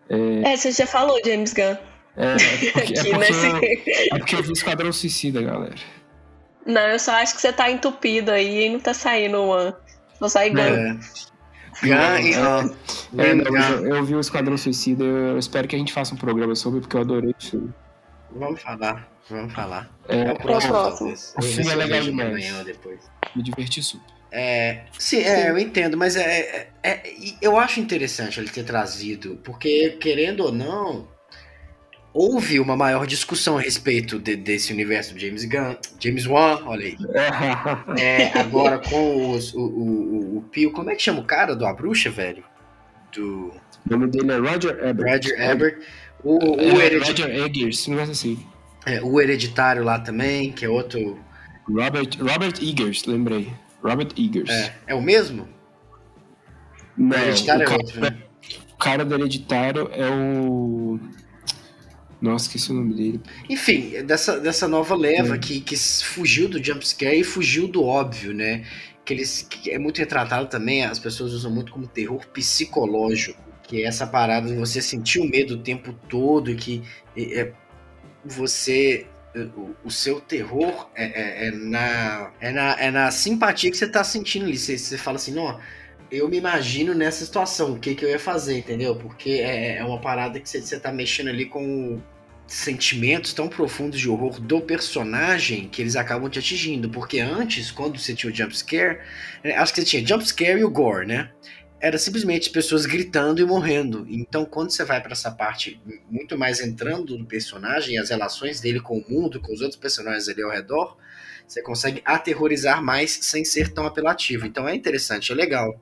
É, você já falou, James Gunn. É, é porque, [laughs] é Aqui porque, nesse. é porque eu vi Esquadrão Suicida, galera. Não, eu só acho que você tá entupido aí e não tá saindo One. Vou sair Gun. É. Gun e An. É, não, Gun. eu, eu vi o Esquadrão Suicida. Eu espero que a gente faça um programa sobre, porque eu adorei o filme. Vamos falar, vamos falar. É, É o próximo, próximo. talvez. O filme se é amanhã ou depois. me diverti super. É, sim, é, eu entendo, mas é, é- é- eu acho interessante ele ter trazido, porque, querendo ou não, houve uma maior discussão a respeito de- desse universo do James Gunn, James Wan, olha aí. [laughs] É, agora com os, o, o, o, o Pio, como é que chama o cara do A Bruxa, velho? Do O nome dele é Roger Ebert. Roger Ebert. O, o, É, heredi- Roger Eggers, um negócio assim. É, o Hereditário lá também, que é outro. Robert, Robert Eggers, lembrei. Robert Eggers. É, é o mesmo? Não, o Hereditário o, é cara, outro, né? o cara do Hereditário é o... Nossa, esqueci o nome dele. Enfim, dessa, dessa nova leva Hum. que, que fugiu do jumpscare e fugiu do óbvio, né? Que, eles, que é muito retratado também, as pessoas usam muito como terror psicológico, que é essa parada de você sentir o medo o tempo todo e que é, é, você. O, o seu terror é, é- é na, é, na, é na simpatia que você tá sentindo ali. Você, você fala assim, não, eu me imagino nessa situação, o que, que eu ia fazer, entendeu? Porque é, é uma parada que você, você tá mexendo ali com sentimentos tão profundos de horror do personagem que eles acabam te atingindo. Porque antes, quando você tinha o jumpscare, é, acho que você tinha jumpscare e o gore, né? Era simplesmente pessoas gritando e morrendo. Então, quando você vai pra essa parte muito mais entrando no personagem as relações dele com o mundo, com os outros personagens ali ao redor, você consegue aterrorizar mais sem ser tão apelativo. Então é interessante, é legal.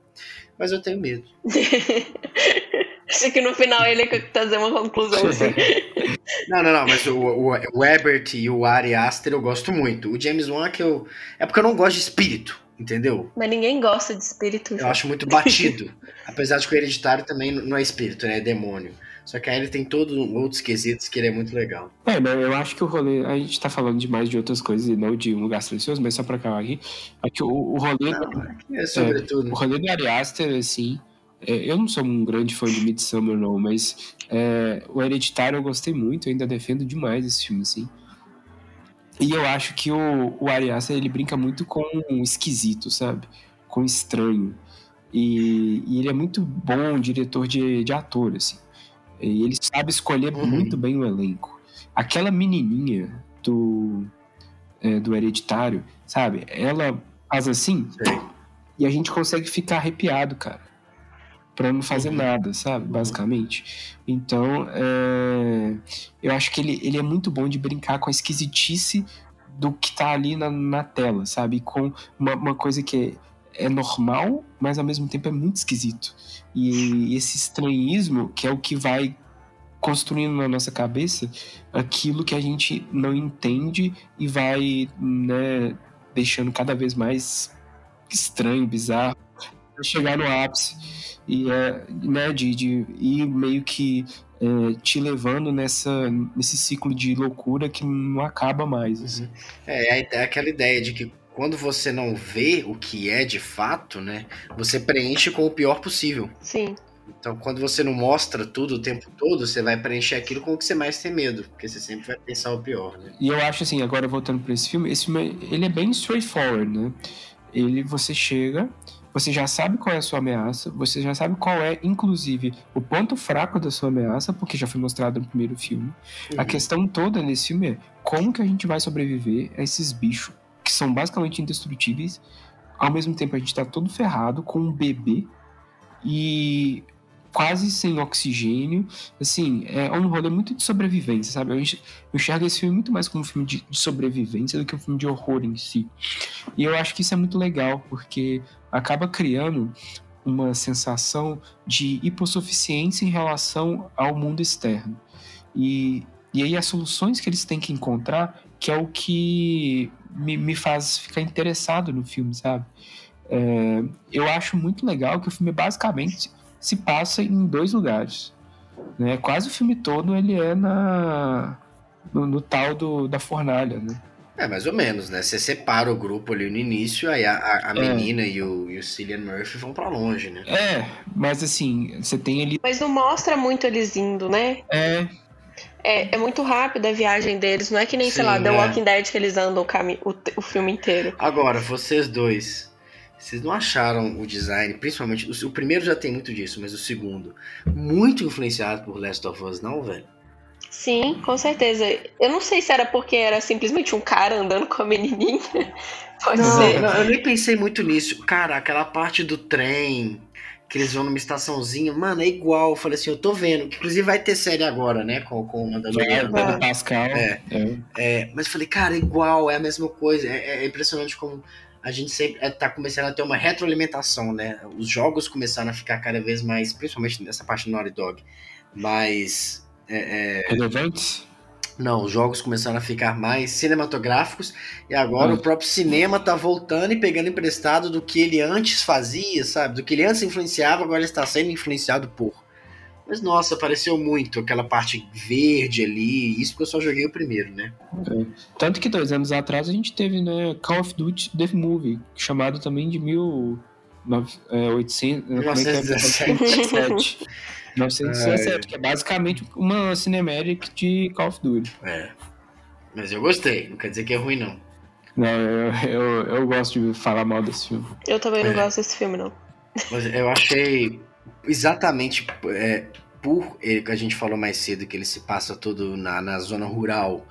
Mas eu tenho medo. [laughs] Acho que no final ele quer trazer uma conclusão assim. [laughs] Não, não, não, mas o, o, o Ebert e o Ari Aster eu gosto muito. O James Wan é que eu. É porque eu não gosto de espírito, entendeu? Mas ninguém gosta de espírito. Eu João. acho muito [laughs] batido. Apesar de que o hereditário também não é espírito, né? É demônio. Só que aí ele tem todos outros quesitos que ele é muito legal. É, mas eu acho que o rolê. A gente tá falando demais de outras coisas e não de um lugar silencioso, mas só pra acabar aqui. É que o, o rolê. É sobretudo. O rolê do Ari Aster, assim. é, eu não sou um grande fã de Midsommar, não, mas é, o Hereditário eu gostei muito, eu ainda defendo demais esse filme, assim. E eu acho que o, o Ari Aster, ele brinca muito com o esquisito, sabe? Com o estranho. E, e ele é muito bom diretor de, de ator, assim. E ele sabe escolher Uhum. muito bem o elenco. Aquela menininha do, é, do Hereditário, sabe? Ela faz assim Sei. e a gente consegue ficar arrepiado, cara. Pra não fazer Uhum. nada, sabe? Basicamente. Então, é, eu acho que ele, ele é muito bom de brincar com a esquisitice do que tá ali na, na tela, sabe? Com uma, uma coisa que é, é normal, mas ao mesmo tempo é muito esquisito. E esse estranhismo, que é o que vai construindo na nossa cabeça aquilo que a gente não entende e vai, né, deixando cada vez mais estranho, bizarro, chegar no ápice e é, né, de, de ir meio que é, te levando nessa, nesse ciclo de loucura que não acaba mais. assim. É, é aquela ideia de que quando você não vê o que é de fato, né? Você preenche com o pior possível. Sim. Então, quando você não mostra tudo o tempo todo, você vai preencher aquilo com o que você mais tem medo, porque você sempre vai pensar o pior, né? E eu acho assim, agora voltando para esse filme, esse filme ele é bem straightforward, né? Ele você chega, você já sabe qual é a sua ameaça, você já sabe qual é, inclusive, o ponto fraco da sua ameaça, porque já foi mostrado no primeiro filme. A questão toda nesse filme é como que a gente vai sobreviver a esses bichos que são basicamente indestrutíveis. Ao mesmo tempo a gente tá todo ferrado com um bebê e quase sem oxigênio. Assim, é um rolê muito de sobrevivência, sabe? Eu enxergo esse filme muito mais como um filme de, de sobrevivência do que um filme de horror em si. E eu acho que isso é muito legal, porque acaba criando uma sensação de hipossuficiência em relação ao mundo externo. E, e aí as soluções que eles têm que encontrar, que é o que me, me faz ficar interessado no filme, sabe? É, eu acho muito legal que o filme basicamente se passa em dois lugares. Né? Quase o filme todo ele é na no, no tal do, da fornalha, né? É, mais ou menos, né? Você separa o grupo ali no início, aí a, a, a é. menina e o, e o Cillian Murphy vão para longe, né? É, mas assim, você tem ali. Mas não mostra muito eles indo, né? É. É, é muito rápido a viagem deles, não é que nem, Sim, sei lá, The é. Walking Dead que eles andam o, cami o, o filme inteiro. Agora, vocês dois, vocês não acharam o design, principalmente. O, o, primeiro já tem muito disso, mas o segundo, muito influenciado por Last of Us, não, velho? Sim, com certeza. Eu não sei se era porque era simplesmente um cara andando com a menininha. [laughs] Pode não, ser. Não, eu nem pensei muito nisso. Cara, aquela parte do trem, que eles vão numa estaçãozinha, mano, é igual. Eu falei assim, eu tô vendo. Inclusive vai ter série agora, né? Com, com o Mandaloriano. É, Pascal. É, é. é, mas eu falei, cara, é igual, é a mesma coisa. É, é impressionante como a gente sempre é, tá começando a ter uma retroalimentação, né? Os jogos começaram a ficar cada vez mais, principalmente nessa parte do Naughty Dog, mais. É, é... Relevantes? Não, os jogos começaram a ficar mais cinematográficos e agora ah. o próprio cinema tá voltando e pegando emprestado do que ele antes fazia, sabe? Do que ele antes influenciava, agora ele está sendo influenciado por. Mas nossa, apareceu muito aquela parte verde ali, isso porque eu só joguei o primeiro, né? É. Tanto que dois anos atrás a gente teve, né, Call of Duty The Movie, chamado também de 1800, 1917. 1917, que é basicamente uma cinemática de Call of Duty. É. Mas eu gostei, não quer dizer que é ruim, não. Não, eu, eu, eu gosto de falar mal desse filme. Eu também não é. gosto desse filme, não. Mas eu achei exatamente é, por ele que a gente falou mais cedo, que ele se passa todo na, na zona rural.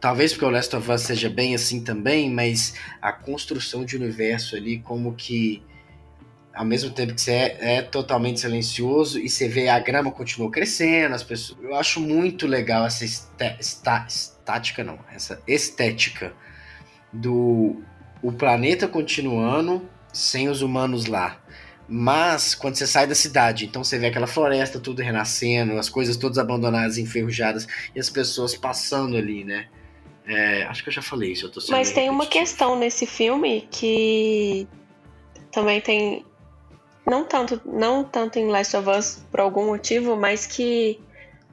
Talvez porque o Last of Us seja bem assim também, mas a construção de universo ali, como que ao mesmo tempo que você é, é, totalmente silencioso e você vê a grama continua crescendo, as pessoas. Eu acho muito legal essa estática, não, essa estética do o planeta continuando sem os humanos lá. Mas quando você sai da cidade, então você vê aquela floresta tudo renascendo, as coisas todas abandonadas, enferrujadas, e as pessoas passando ali, né? É, acho que eu já falei isso, eu tô Mas tem uma questão nesse filme que também tem. Não tanto, não tanto em Last of Us por algum motivo, mas que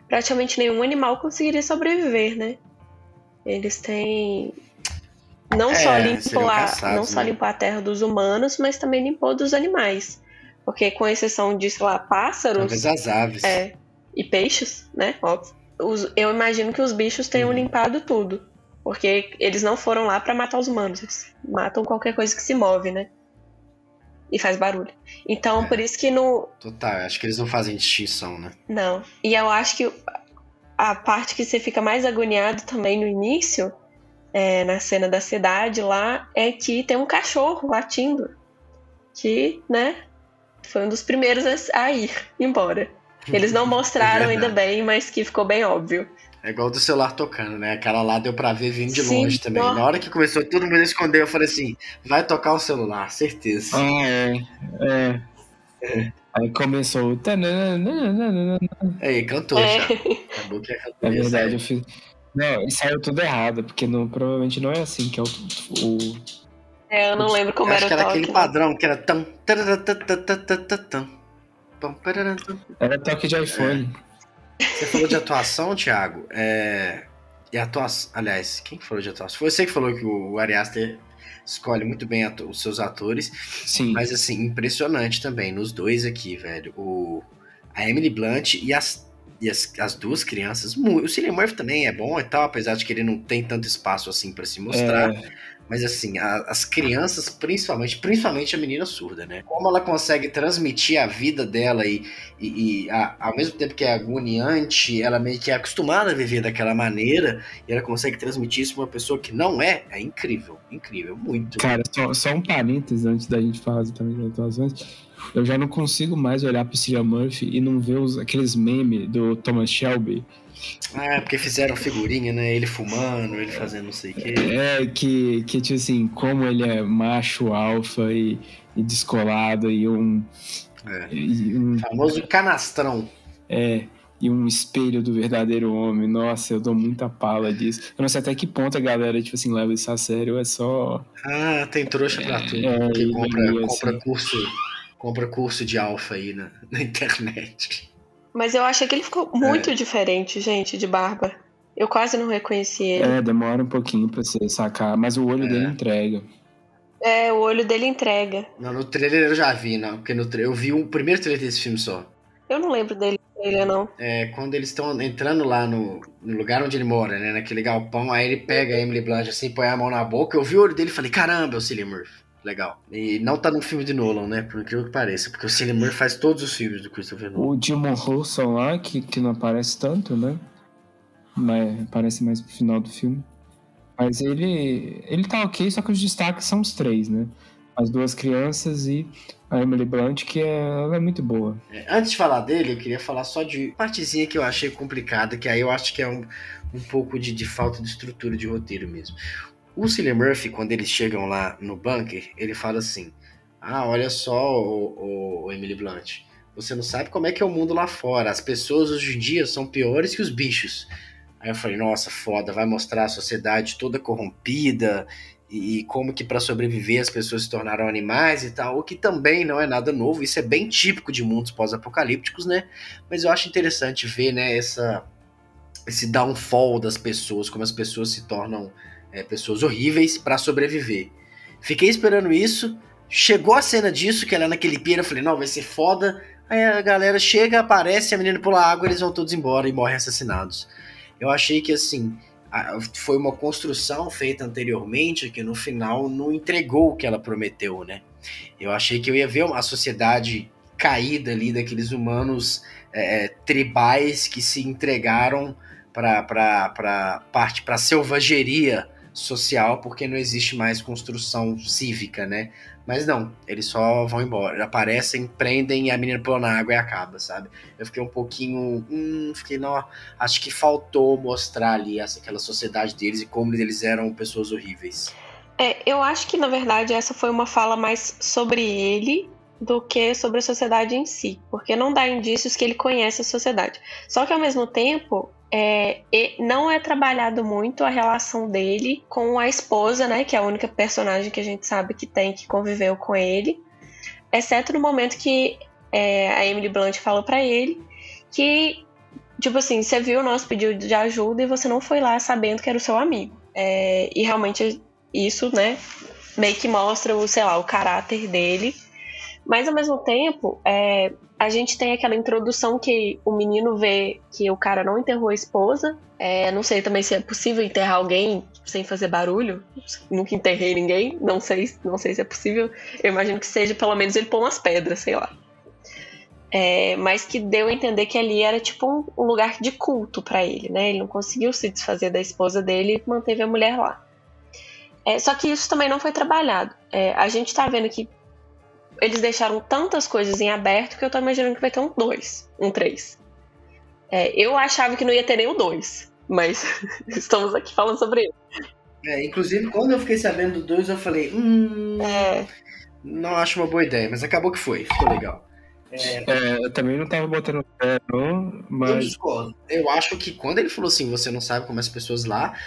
praticamente nenhum animal conseguiria sobreviver, né? Eles têm não é, só limpou a, não né? só limpou a terra dos humanos, mas também limpou dos animais. Porque com exceção de, sei lá, pássaros. Talvez as aves. É. E peixes, né? Óbvio. Os, eu imagino que os bichos tenham uhum. limpado tudo. Porque eles não foram lá para matar os humanos. Eles matam qualquer coisa que se move, né? E faz barulho. Então, é. por isso que no. Total, acho que eles não fazem distinção, né? Não. E eu acho que a parte que você fica mais agoniado também no início, é, na cena da cidade lá, é que tem um cachorro latindo. Que, né? Foi um dos primeiros a ir embora. Eles não [laughs] mostraram é ainda bem, mas que ficou bem óbvio. É igual do celular tocando, né? Aquela lá deu pra ver vindo de Sim, longe também. Na hora que começou todo mundo a esconder, eu falei assim: vai tocar o celular, certeza. Ah, é. É. é. Aí começou o. Aí, cantou é. já. Acabou que. É verdade, eu fiz. Não, e saiu tudo errado, porque não, provavelmente não é assim que é o, o é, eu não lembro como era o toque. Acho que era aquele padrão que era tão... Era toque de iPhone. É. Você falou de atuação, Thiago. É... E atuação... Aliás, quem falou de atuação? Foi você que falou que o Ari Aster escolhe muito bem os seus atores. Sim. Mas, assim, impressionante também nos dois aqui, velho. O... A Emily Blunt e as e as, as duas crianças. O Cillian Murphy também é bom e tal, apesar de que ele não tem tanto espaço assim para se mostrar. É. Mas assim, a, as crianças, principalmente, principalmente a menina surda, né? Como ela consegue transmitir a vida dela e, e, e a, ao mesmo tempo que é agoniante, ela meio que é acostumada a viver daquela maneira, e ela consegue transmitir isso pra uma pessoa que não é, é incrível, incrível, muito. Cara, só, só um parênteses antes da gente falar também das atuações. Eu já não consigo mais olhar pro Cillian Murphy e não ver os, aqueles memes do Thomas Shelby. Ah, é porque fizeram figurinha, né? Ele fumando, ele fazendo não sei o quê. É, que, que tipo assim, como ele é macho, alfa e, e descolado e um. É. e um Famoso canastrão. É, e um espelho do verdadeiro homem. Nossa, eu dou muita pala disso. Eu não sei até que ponto a galera, tipo assim, leva isso a sério, é só. Ah, tem trouxa pra tudo. é, que compra, compra assim. curso. Compra curso de alfa aí na, [laughs] na internet. Mas eu achei que ele ficou muito diferente, gente, de barba. Eu quase não reconheci ele. É, demora um pouquinho pra você sacar, mas o olho dele entrega. É, o olho dele entrega. Não, no trailer eu já vi, não. Porque no eu vi o primeiro trailer desse filme só. Eu não lembro dele, ele não. É quando eles estão entrando lá no, no lugar onde ele mora, né? Naquele galpão, aí ele pega a Emily Blunt assim, põe a mão na boca. Eu vi o olho dele e falei, caramba, é o Cillian Murphy. Legal. E não tá no filme de Nolan, né? Por incrível que pareça. Porque o Cillian faz todos os filmes do Christopher Nolan. O Jimon Olsen lá, que, que não aparece tanto, né? Mas aparece mais pro final do filme. Mas ele. Ele tá ok, só que os destaques são os três, né? As duas crianças e a Emily Blunt, que é, ela é muito boa. É, Antes de falar dele, eu queria falar só de partezinha que eu achei complicada, que aí eu acho que é um, um pouco de, de falta de estrutura de roteiro mesmo. O Cillian Murphy, quando eles chegam lá no bunker, ele fala assim: Ah, olha só, o, o- Emily Blunt, você não sabe como é que é o mundo lá fora. As pessoas hoje em dia são piores que os bichos. Aí eu falei, nossa, foda, vai mostrar a sociedade toda corrompida e, e como que para sobreviver as pessoas se tornaram animais e tal, o que também não é nada novo, isso é bem típico de mundos pós-apocalípticos, né? Mas eu acho interessante ver, né, essa esse downfall das pessoas, como as pessoas se tornam é, pessoas horríveis para sobreviver. Fiquei esperando isso, chegou a cena disso, que ela é naquele pira, eu falei, não, vai ser foda. Aí a galera chega, aparece, a menina pula água, eles vão todos embora e morrem assassinados. Eu achei que assim, foi uma construção feita anteriormente que no final não entregou o que ela prometeu, né? Eu achei que eu ia ver uma sociedade caída ali daqueles humanos é, é, tribais que se entregaram para parte para selvageria social porque não existe mais construção cívica, né? Mas não, eles só vão embora, aparecem, prendem e a menina pula na água e acaba, sabe? Eu fiquei um pouquinho, hum, fiquei não, acho que faltou mostrar ali essa aquela sociedade deles e como eles eram pessoas horríveis. É, eu acho que na verdade essa foi uma fala mais sobre ele do que sobre a sociedade em si, porque não dá indícios que ele conhece a sociedade. Só que ao mesmo tempo, é, não é trabalhado muito a relação dele com a esposa, né, que é a única personagem que a gente sabe que tem que conviveu com ele, exceto no momento que é, a Emily Blunt falou pra ele que tipo assim, você viu o nosso pedido de ajuda e você não foi lá sabendo que era o seu amigo. É, e realmente isso, né, meio que mostra o, sei lá, o caráter dele. Mas ao mesmo tempo, é, a gente tem aquela introdução que o menino vê que o cara não enterrou a esposa. É, não sei também se é possível enterrar alguém sem fazer barulho. Nunca enterrei ninguém, não sei, não sei se é possível. Eu imagino que seja pelo menos ele pôr umas pedras, sei lá. É, mas que deu a entender que ali era tipo um, lugar de culto para ele, né? Ele não conseguiu se desfazer da esposa dele e manteve a mulher lá. É, só que isso também não foi trabalhado. É, a gente tá vendo que eles deixaram tantas coisas em aberto que eu tô imaginando que vai ter um 2, um 3. É, eu achava que não ia ter nem o 2, mas [laughs] estamos aqui falando sobre ele. É, inclusive, quando eu fiquei sabendo do 2, eu falei, hum, É, não acho uma boa ideia, mas acabou que foi, ficou legal. É, eu também não tava botando fé, não, Eu mas discordo. Eu acho que quando ele falou assim, você não sabe como as pessoas lá,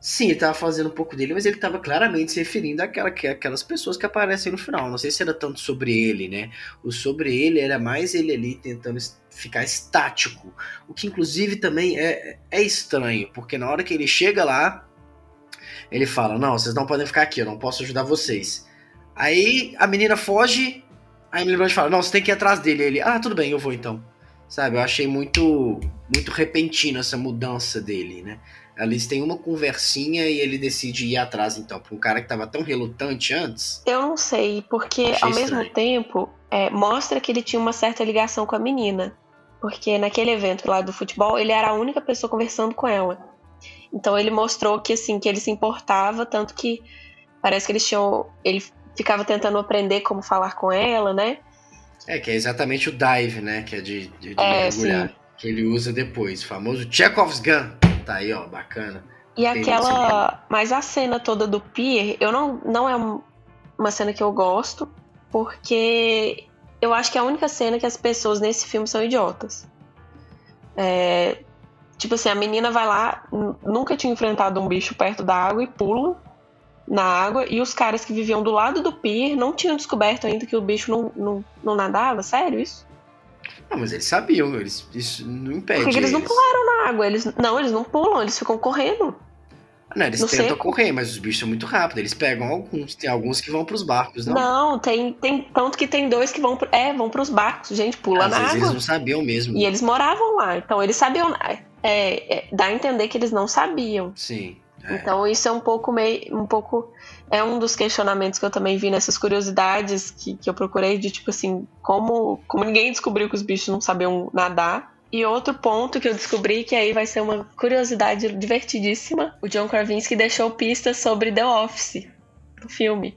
sim, ele tava fazendo um pouco dele, mas ele tava claramente se referindo àquela, que- àquelas pessoas que aparecem no final. Não sei se era tanto sobre ele, né? O sobre ele era mais ele ali tentando ficar estático. O que inclusive também é, é estranho, porque na hora que ele chega lá, ele fala: Não, vocês não podem ficar aqui, eu não posso ajudar vocês. Aí a menina foge, aí menina fala: Não, você tem que ir atrás dele. Ele, ah, tudo bem, eu vou então. Sabe, eu achei muito muito repentino essa mudança dele, né? Eles têm uma conversinha e ele decide ir atrás, então, pra um cara que tava tão relutante antes. eu não sei, porque Achei ao mesmo estranho. tempo é, mostra que ele tinha uma certa ligação com a menina. Porque naquele evento lá do futebol, ele era a única pessoa conversando com ela. Então ele mostrou que assim, que ele se importava, tanto que parece que eles tinham. Ele ficava tentando aprender como falar com ela, né? É, que é exatamente o dive, né? Que é de, de, de É, mergulhar. sim. Que ele usa depois. O famoso Chekhov's Gun. Tá aí, ó, bacana. E Tem aquela. Mas a cena toda do Pier, eu não, não é um- uma cena que eu gosto, porque eu acho que é a única cena que as pessoas nesse filme são idiotas. É, tipo assim, a menina vai lá, nunca tinha enfrentado um bicho perto da água e pula na água, e os caras que viviam do lado do pier não tinham descoberto ainda que o bicho não, não, não nadava? Sério isso? Não, mas eles sabiam, eles, isso não impede. Por que, que eles não eles. pularam na água? Eles, não, eles não pulam, eles ficam correndo. Não, eles no tentam seco? correr, mas os bichos são muito rápidos. Eles pegam alguns. Tem alguns que vão pros barcos, não? Não, tem, tem tanto que tem dois que vão é, vão pros barcos, gente, pula Às na vezes água. eles não sabiam mesmo. E eles moravam lá, então eles sabiam. É, é, dá a entender que eles não sabiam. Sim. É. Então isso é um pouco meio. Um pouco. É um dos questionamentos que eu também vi nessas curiosidades que, que eu procurei de tipo assim, como, como ninguém descobriu que os bichos não sabiam nadar. E outro ponto que eu descobri, que aí vai ser uma curiosidade divertidíssima, o John Krasinski deixou pistas sobre The Office no filme.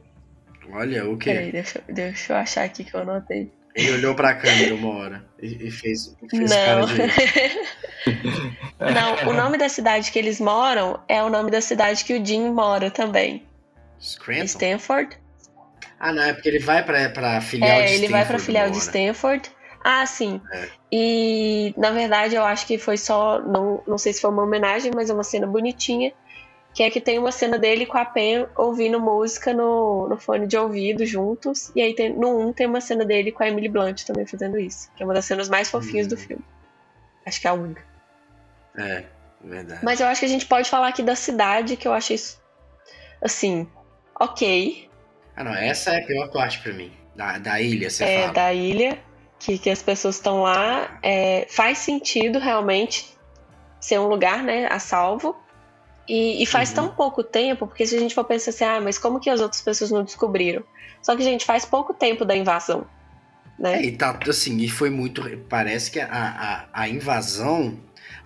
Olha, o quê? Peraí, deixa, deixa eu achar aqui que eu anotei. Ele olhou pra câmera uma hora e, e fez, fez Não. de. [laughs] Não, o nome da cidade que eles moram é o nome da cidade que o Jim mora também. Scranton? Stanford. Ah, não, é porque ele vai pra, pra filial de É, Stanford. ele vai pra filial de. Stanford. Ah, sim. É. E na verdade eu acho que foi só. Não, não sei se foi uma homenagem, mas é uma cena bonitinha. Que é que tem uma cena dele com a Pen ouvindo música no, no fone de ouvido juntos. E aí tem, no 1 tem uma cena dele com a Emily Blunt também fazendo isso. Que é uma das cenas mais fofinhas do Hum. filme. Acho que é a única. É, verdade. Mas eu acho que a gente pode falar aqui da cidade, que eu achei isso, assim, ok. Ah, não, essa é a pior parte pra mim. Da, da ilha, você é, fala. da ilha, que, que as pessoas estão lá. é, faz sentido realmente ser um lugar, né, a salvo. E, e faz Uhum. tão pouco tempo, porque se a gente for pensar assim, ah, mas como que as outras pessoas não descobriram? Só que, gente, faz pouco tempo da invasão, né? É, e tá assim, e foi muito. Parece que a, a, a invasão,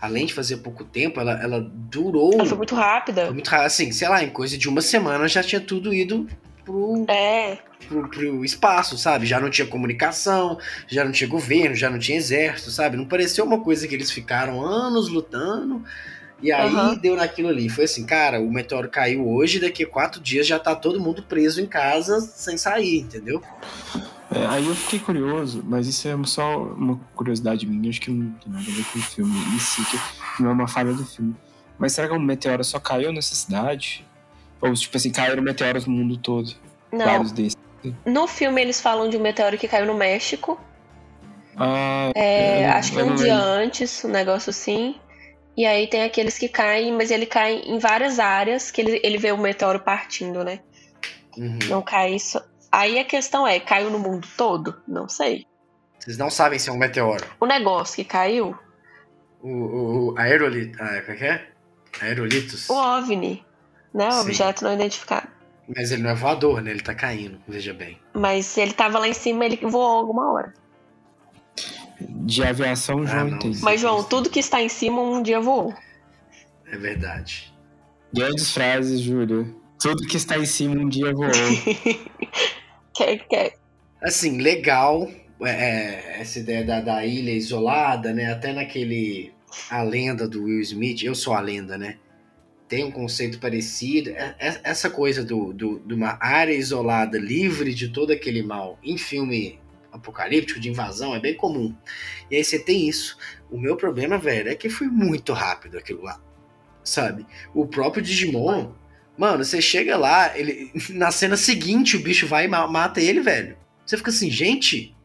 além de fazer pouco tempo, ela, ela durou. Ela foi muito rápida. foi muito rápido, assim, sei lá, em coisa de uma semana já tinha tudo ido pro, É, pro, pro espaço, sabe? Já não tinha comunicação, já não tinha governo, já não tinha exército, sabe? Não pareceu uma coisa que eles ficaram anos lutando. E aí Aham. deu naquilo ali. Foi assim, cara, o meteoro caiu hoje, daqui a quatro dias já tá todo mundo preso em casa sem sair, entendeu? É, aí eu fiquei curioso, mas isso é só uma curiosidade minha, acho que não tem nada a ver com o filme em si, que não é uma falha do filme. Mas será que um meteoro só caiu nessa cidade? Ou, tipo assim, caíram meteoros no mundo todo? não. Vários desses. No filme eles falam de um meteoro que caiu no México. Ah, É, eu- acho que um dia antes, um negócio assim. E aí tem aqueles que caem, mas ele cai em várias áreas, que ele, ele vê o meteoro partindo, né? Uhum. Não cai só. Aí a questão é, caiu no mundo todo? Não sei. Vocês não sabem se é um meteoro. O negócio que caiu, O, o, o aerolito. Ah, como é que é? Aerolitos. o OVNI, né? O objeto não identificado. Mas ele não é voador, né? Ele tá caindo, veja bem. Mas ele tava lá em cima, ele voou alguma hora. De aviação, Ah, João não. entende. Mas, João, tudo que está em cima um dia voou. É verdade. Grandes frases, Júlia. Tudo que está em cima um dia voou. [laughs] Quer, quer. Assim, legal é, é, essa ideia da, da ilha isolada, né? Até naquele. A lenda do Will Smith, eu sou a lenda, né? Tem um conceito parecido. É- é- Essa coisa do, do, de uma área isolada, livre de todo aquele mal, em filme apocalíptico, de invasão, é bem comum. E aí você tem isso. O meu problema, velho, é que foi muito rápido aquilo lá. Sabe? O próprio Digimon. Mano, você chega lá, ele [laughs] na cena seguinte o bicho vai e ma- mata ele, velho. Você fica assim, gente,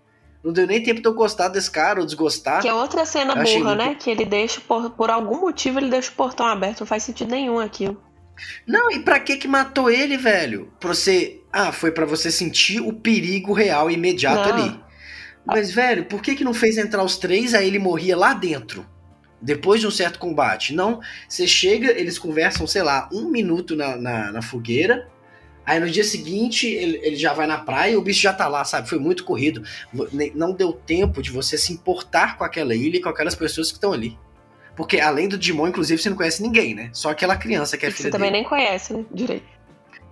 não deu nem tempo de eu gostar desse cara ou desgostar. Que é outra cena Eu burra, né? Que ele deixa, por, por algum motivo, ele deixa o portão aberto. Não faz sentido nenhum aquilo. Não, e pra que que matou ele, velho? Pra você. Ah, foi pra você sentir o perigo real e imediato Não. ali. Mas, velho, por que que não fez entrar os três, aí ele morria lá dentro? Depois de um certo combate. Não, você chega, eles conversam, sei lá, um minuto na, na, na fogueira. Aí no dia seguinte ele, ele já vai na praia e o bicho já tá lá, sabe? Foi muito corrido. Não deu tempo de você se importar com aquela ilha e com aquelas pessoas que estão ali. Porque além do Digimon, inclusive, você não conhece ninguém, né? Só aquela criança que é filha você também dele. nem conhece, né? Direito.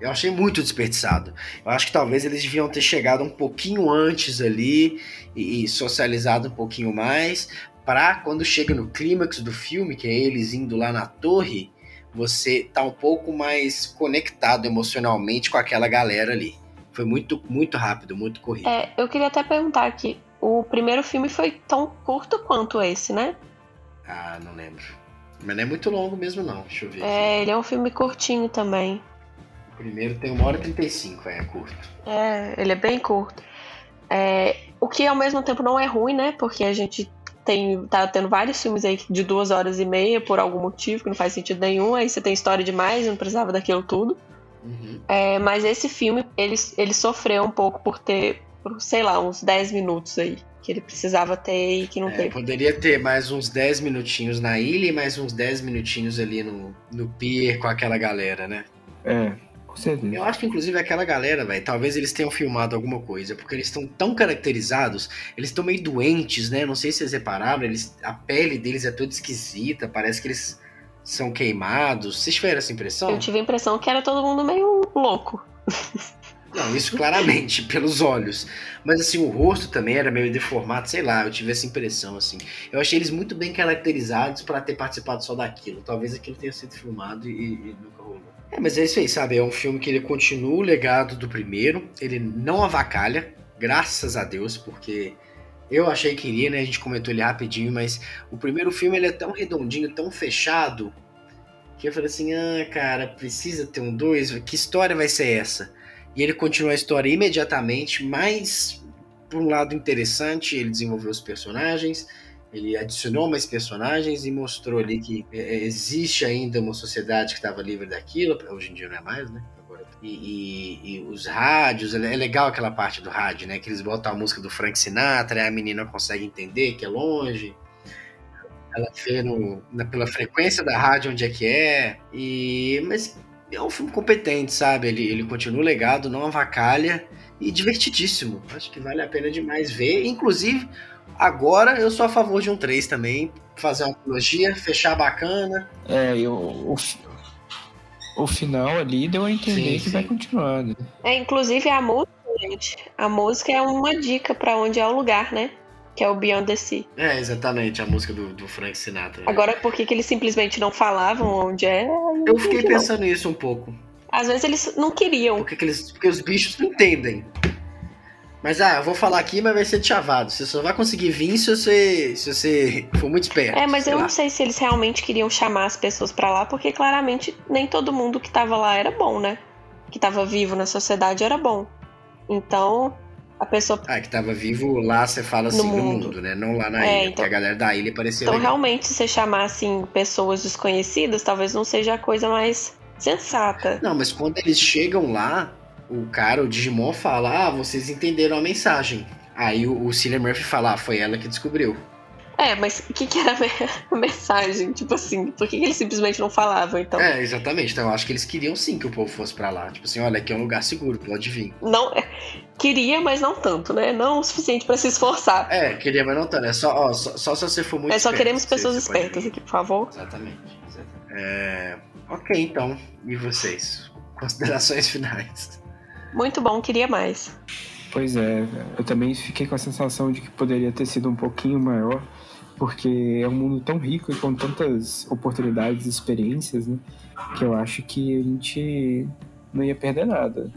Eu achei muito desperdiçado. Eu acho que talvez eles deviam ter chegado um pouquinho antes ali e, e socializado um pouquinho mais, para quando chega no clímax do filme, que é eles indo lá na torre, você tá um pouco mais conectado emocionalmente com aquela galera ali. Foi muito, muito rápido, muito corrido. É, eu queria até perguntar aqui, o primeiro filme foi tão curto quanto esse, né? Ah, não lembro. Mas não é muito longo mesmo, não. Deixa eu ver. É, aqui. ele é um filme curtinho também. Primeiro tem uma hora e 35, é, é curto. É, ele é bem curto. É, o que ao mesmo tempo não é ruim, né? Porque a gente tem, tá tendo vários filmes aí de duas horas e meia por algum motivo que não faz sentido nenhum. Aí você tem história demais, não precisava daquilo tudo. Uhum. É, mas esse filme, ele, ele sofreu um pouco por ter, por, sei lá, uns 10 minutos aí. Que ele precisava ter e que não É, teve. poderia ter mais uns 10 minutinhos na ilha e mais uns 10 minutinhos ali no, no pier com aquela galera, né? É, com certeza. Eu acho que, inclusive, aquela galera, velho, talvez eles tenham filmado alguma coisa, porque eles estão tão caracterizados, eles estão meio doentes, né? Não sei se vocês repararam, eles, a pele deles é toda esquisita, parece que eles são queimados. Vocês tiveram essa impressão? Eu tive a impressão que era todo mundo meio louco. [laughs] Não, isso claramente, [laughs] pelos olhos. Mas assim, o rosto também era meio deformado, sei lá, eu tive essa impressão, assim. Eu achei eles muito bem caracterizados pra ter participado só daquilo. Talvez aquilo tenha sido filmado e, e nunca rolou. É, mas é isso aí, sabe? É um filme que ele continua o legado do primeiro, ele não avacalha, graças a Deus, porque eu achei que iria, né? A gente comentou ele rapidinho, mas o primeiro filme ele é tão redondinho, tão fechado, que eu falei assim: ah, cara, precisa ter um dois? Que história vai ser essa? E ele continua a história imediatamente, mas por um lado interessante, ele desenvolveu os personagens, ele adicionou mais personagens e mostrou ali que é, existe ainda uma sociedade que estava livre daquilo, hoje em dia não é mais, né? E, e- e os rádios, é é legal aquela parte do rádio, né? Que eles botam a música do Frank Sinatra, a menina consegue entender que é longe. Ela vê no, na- pela frequência da rádio onde é que é. E, mas é um filme competente, sabe? Ele, ele continua o legado, não avacalha e divertidíssimo. Acho que vale a pena demais ver. Inclusive, agora eu sou a favor de um 3 também. Fazer uma trilogia, fechar bacana. É, eu, o, o final ali deu a entender Sim, que vai sim. continuar, né? É, inclusive a música, gente. A música é uma dica pra onde é o lugar, né? Que é o Beyond the Sea. É, exatamente, a música do, do Frank Sinatra. né? Agora, por que, que eles simplesmente não falavam onde é? eu fiquei não. pensando nisso um pouco. Às vezes eles não queriam. Porque, que eles, porque os bichos não entendem. Mas ah, eu vou falar aqui, mas vai ser chavado. Você só vai conseguir vir se você, se você for muito esperto. É, mas eu lá. não sei se eles realmente queriam chamar as pessoas pra lá, porque claramente nem todo mundo que tava lá era bom, né? Que tava vivo na sociedade era bom. Então, a pessoa. Ah, que tava vivo lá, você fala assim, no mundo, mundo. né? Não lá na É, ilha. então- Porque a galera da ilha parecia Então, legal. realmente, se você chamar assim pessoas desconhecidas, talvez não seja a coisa mais sensata. Não, mas quando eles chegam lá, o cara, o Digimon, fala: Ah, vocês entenderam a mensagem. Aí o, o Cillian Murphy fala: ah, foi ela que descobriu. É, mas o que, que era a me- a [laughs] mensagem? Tipo assim, por que, que eles simplesmente não falavam, então? É, exatamente. Então eu acho que eles queriam sim que o povo fosse pra lá. Tipo assim, olha, aqui é um lugar seguro, pode vir. Não, é, queria, mas não tanto, né? Não o suficiente pra se esforçar. É, queria, mas não tanto. É só, ó, só, só se você for muito É só esperto, queremos pessoas espertas aqui, por favor. Exatamente. exatamente. É, ok, então. E vocês? Considerações finais. Muito bom, queria mais. Pois é, eu também fiquei com a sensação de que poderia ter sido um pouquinho maior, porque é um mundo tão rico e com tantas oportunidades e experiências, né? Que eu acho que a gente não ia perder nada.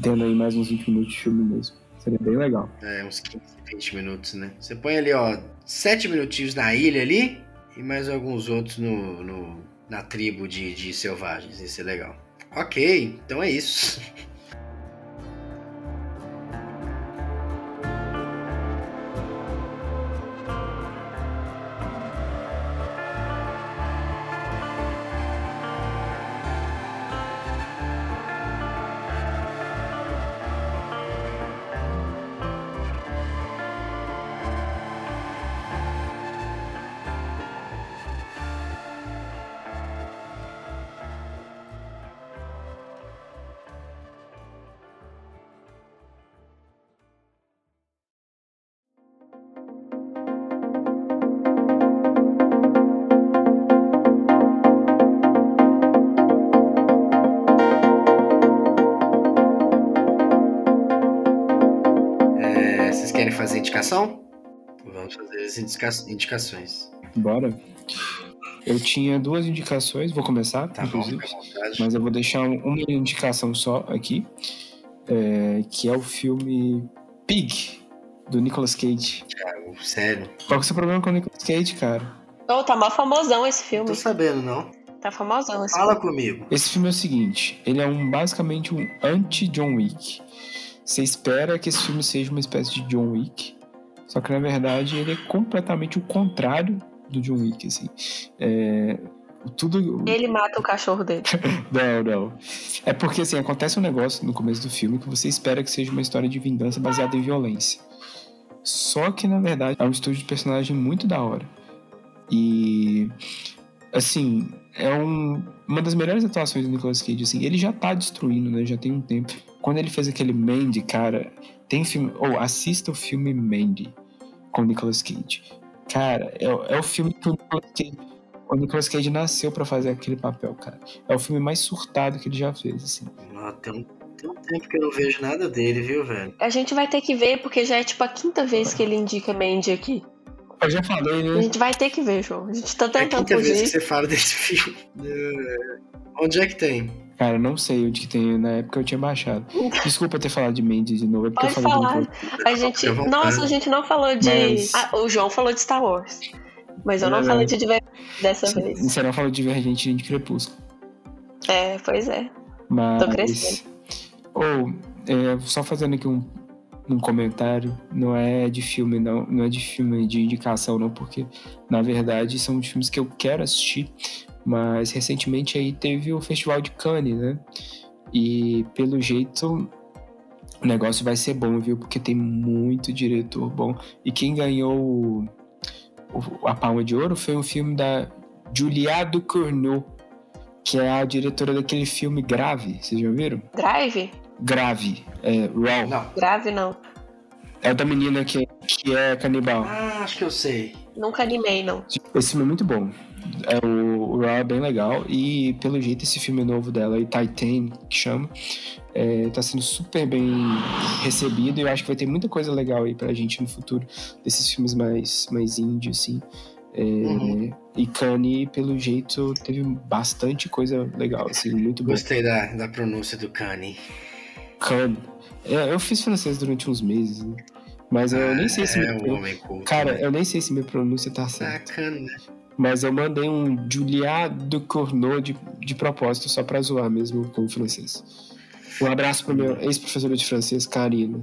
Tendo aí mais uns 20 minutos de filme mesmo. Seria bem legal. É, uns 15, 20 minutos, né? Você põe ali, ó, 7 minutinhos na ilha ali e mais alguns outros no, no- na tribo de, de selvagens. Isso é legal. Ok, então é isso. [laughs] indica- indicações. Bora. Eu tinha duas indicações, vou começar, Tá bom, inclusive. vontade. Mas eu vou deixar um- uma indicação só aqui, é, que é o filme Pig, do Nicolas Cage. Thiago, sério. Qual que é o seu problema com o Nicolas Cage, cara? Oh, tá mó famosão esse Não filme. tô sabendo, não. Tá famosão esse Fala filme. comigo. Esse filme é o seguinte, ele é um basicamente um anti-John Wick. Você espera que esse filme seja uma espécie de John Wick, só que na verdade ele é completamente o contrário do John Wick, assim. É, tudo... Ele mata o cachorro dele. [laughs] Não, não. É porque, assim, acontece um negócio no começo do filme que você espera que seja uma história de vingança baseada em violência. Só que, na verdade, é um estudo de personagem muito da hora. E, assim, é um- uma das melhores atuações do Nicolas Cage, assim. Ele já tá destruindo, né? Já tem um tempo. Quando ele fez aquele Mandy, cara, tem filme... Ou assista o filme Mandy com o Nicolas Cage. Cara, é, é o filme que o Nicolas Cage... O Nicolas Cage nasceu pra fazer aquele papel, cara. É o filme mais surtado que ele já fez, assim. Ah, Tem um, tem um tempo que eu não vejo nada dele, viu, velho? A gente vai ter que ver, porque já é tipo a quinta vez que ele indica Mandy aqui. Eu já falei, A né? gente vai ter que ver, João. A gente tá É a tentando quinta vez que fugir. você fala desse [laughs] filme. É, Onde é que tem? Cara, não sei onde que tem. Na época eu tinha baixado. Desculpa ter falado de Mandy de novo, é porque Pode eu falei falar. A gente. Nossa, a gente não falou de. Mas- Ah, o João falou de Star Wars. Mas eu não É, falei de Divergente dessa vez. Você não falou de Divergente nem de Crepúsculo. É, pois é. Mas. Tô crescendo. Ou, é, só fazendo aqui um, um comentário, não é de filme, não, não é de filme de indicação, não, porque na verdade são de filmes que eu quero assistir, mas recentemente aí teve o Festival de Cannes, né? E pelo jeito o negócio vai ser bom, viu? Porque tem muito diretor bom. E quem ganhou o- o- a Palma de Ouro foi um filme da Julia Ducournau, que é a diretora daquele filme Grave. Vocês já viram? Drive? Grave, é, Raw. Não. Grave não. É o da menina que, que é canibal. Ah, acho que eu sei. Nunca animei, não. Esse filme é muito bom. É, o, o Raw é bem legal. E pelo jeito esse filme novo dela, aí, Titan, que chama, é, tá sendo super bem recebido. E eu acho que vai ter muita coisa legal aí pra gente no futuro. Desses filmes mais, mais indie, assim. É, Uhum. E Kanye, pelo jeito, teve bastante coisa legal, assim, muito bom. Gostei da, da pronúncia do Kanye. Kanye. É, eu fiz francês durante uns meses, né? Mas eu nem sei se É meu- um homem culto. Cara, né? eu nem sei se minha pronúncia tá certa. Bacana, né? Mas eu mandei um Julia de Cournot de, de propósito, só pra zoar mesmo com o francês. Um abraço pro meu ex-professora de francês, Karina.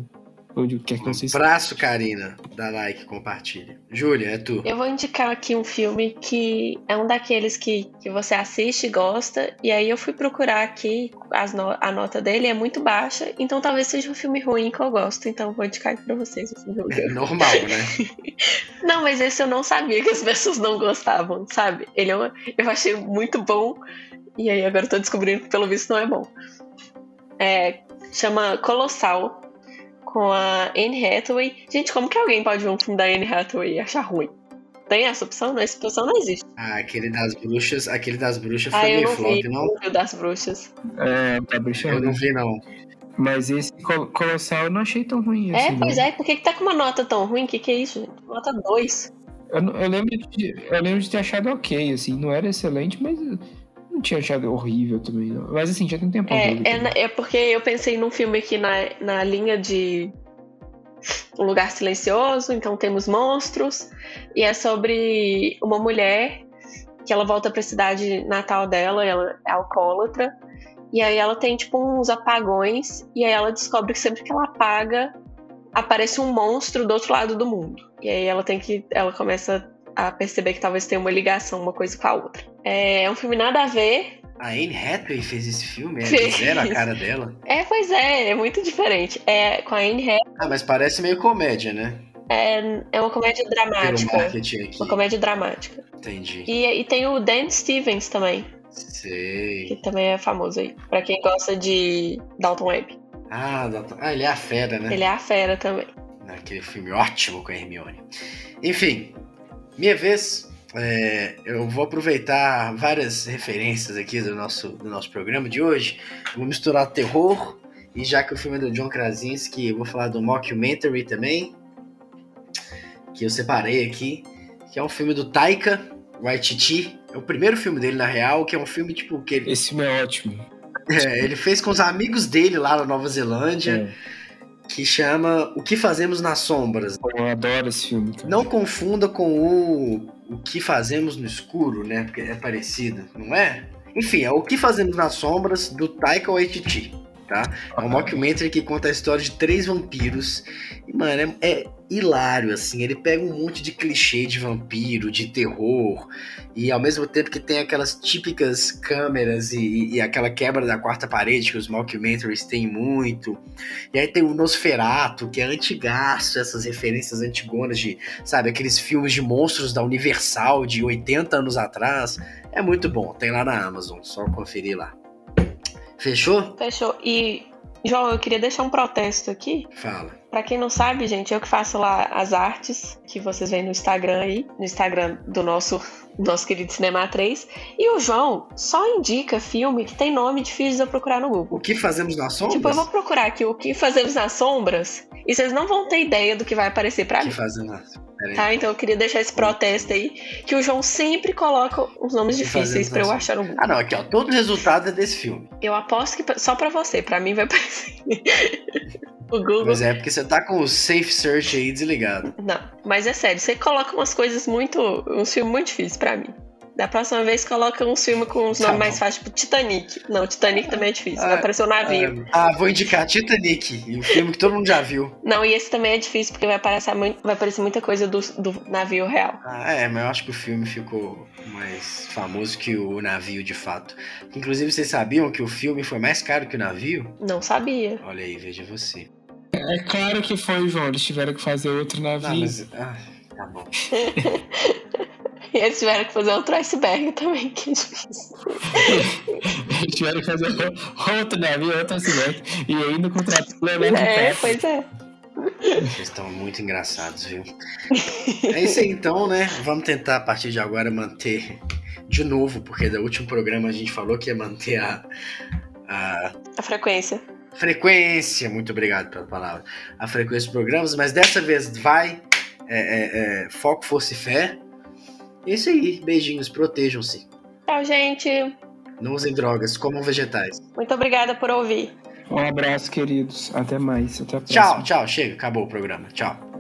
Onde quer que Um abraço, Karina. Dá like, compartilha. Júlia, é tu. Eu vou indicar aqui um filme que é um daqueles que, que você assiste e gosta. E aí eu fui procurar aqui as no- a nota dele, é muito baixa. Então talvez seja um filme ruim que eu gosto. Então eu vou indicar aqui pra vocês. É [laughs] normal, né? [laughs] Não, mas esse eu não sabia que as pessoas não gostavam, sabe? Ele é uma- eu achei muito bom. E aí agora eu tô descobrindo que pelo visto não é bom. É, chama Colossal, com a Anne Hathaway. Gente, como que alguém pode ver um filme da Anne Hathaway e achar ruim? Tem essa opção? Não, essa opção não existe. Ah, aquele das bruxas, aquele das bruxas Ah, foi eu meio não flop, vi não? o das bruxas. É, tá Eu brincando. não vi, não. Mas esse Col- Colossal eu não achei tão ruim É, assim. pois é. Por que, que tá com uma nota tão ruim? O que, que é isso, gente? Nota 2. Eu, eu lembro de, eu lembro de ter achado ok, assim. Não era excelente, mas eu não tinha achado horrível também, não. Mas assim, já tem um tempo É, é, na- é porque eu pensei num filme aqui na, na linha de Um Lugar Silencioso, então temos monstros, e é sobre uma mulher que ela volta pra cidade natal dela, ela é alcoólatra, e aí ela tem tipo uns apagões, e aí ela descobre que sempre que ela apaga, aparece um monstro do outro lado do mundo. E aí ela tem que. Ela começa a perceber que talvez tenha uma ligação, uma coisa com a outra. É, é um filme nada a ver, A Anne Hathaway fez esse filme? É zero a cara dela? É, pois é, é muito diferente. É com a Anne Hathaway, Ah, mas parece meio comédia, né? é, é uma comédia dramática. Uma comédia dramática. Entendi. E, e tem o Dan Stevens também, que Sei. também é famoso aí. Pra quem gosta de Dalton Webb. Ah, Dalton- ah, ele é a fera, né? Ele é a fera também. Naquele filme ótimo com a Hermione. Enfim, minha vez. é, eu vou aproveitar várias referências aqui do nosso, do nosso programa de hoje. Vou misturar terror. E já que o filme é do John Krasinski, eu vou falar do mockumentary também. que eu separei aqui, que é um filme do Taika Waititi. É o primeiro filme dele, na real, que é um filme, tipo, que ele, Esse filme é ótimo. é, ele fez com os amigos dele lá na Nova Zelândia, É, que chama O Que Fazemos nas Sombras. eu adoro esse filme. Cara. Não confunda com o O Que Fazemos no Escuro, né? Porque é parecido, não é? Enfim, é O Que Fazemos nas Sombras, do Taika Waititi, tá? É um mockumentary que conta a história de três vampiros. E, mano, é, é hilário, assim. Ele pega um monte de clichê de vampiro, de terror. E ao mesmo tempo que tem aquelas típicas câmeras e, e aquela quebra da quarta parede que os mockumentaries têm muito. E aí tem o Nosferato, que é antigaço, essas referências antigonas de, sabe, aqueles filmes de monstros da Universal de 80 anos atrás. É muito bom, tem lá na Amazon, só conferir lá. Fechou? Fechou. E, João, eu queria deixar um protesto aqui. Fala. Pra quem não sabe, gente, eu que faço lá as artes que vocês veem no Instagram aí, no Instagram do nosso, nosso querido Cinema 3. E o João só indica filme que tem nome difícil de eu procurar no Google. O que fazemos nas sombras? Tipo, eu vou procurar aqui o que fazemos nas sombras e vocês não vão ter ideia do que vai aparecer pra O que mim. fazemos nas. Tá? Então eu queria deixar esse protesto aí, que o João sempre coloca os nomes difíceis pra eu achar no Google. Ah, não, aqui ó, todo o resultado é desse filme. Eu aposto que só pra você, pra mim vai [laughs] aparecer. o Google. Mas é porque você tá com o Safe Search aí desligado. Não, mas é sério, você coloca umas coisas muito. uns filmes muito difíceis pra mim. Da próxima vez coloca um filme com os Tá nomes bom. mais fáceis, tipo Titanic. Não, Titanic também é difícil. Vai Ah, aparecer o navio. Ah, vou indicar Titanic, e um filme que todo mundo já viu. Não, e esse também é difícil porque vai aparecer, mui- vai aparecer muita coisa do, do navio real. Ah, é, mas eu acho que o filme ficou mais famoso que o navio de fato. Inclusive, vocês sabiam que o filme foi mais caro que o navio? Não sabia. Olha aí, veja você. É claro que foi, João. Eles tiveram que fazer outro Não, navio. mas. Ah, tá bom. [laughs] E [laughs] eles tiveram que fazer outro iceberg também, que é difícil. Eles tiveram que fazer outro navio, outro acidente. E ainda contratou o Leonardo É, pois é. Vocês estão muito engraçados, viu? É isso aí então, né? Vamos tentar a partir de agora manter de novo, porque do último programa a gente falou que ia manter a, a A frequência. frequência. Muito obrigado pela palavra. A frequência dos programas, mas dessa vez vai. é, é, é, foco, força e fé. É isso aí. Beijinhos, protejam-se. Tchau, gente. Não usem drogas, comam vegetais. Muito obrigada por ouvir. Um abraço, queridos. Até mais. Até a próxima. Tchau, tchau. Chega, acabou o programa. Tchau.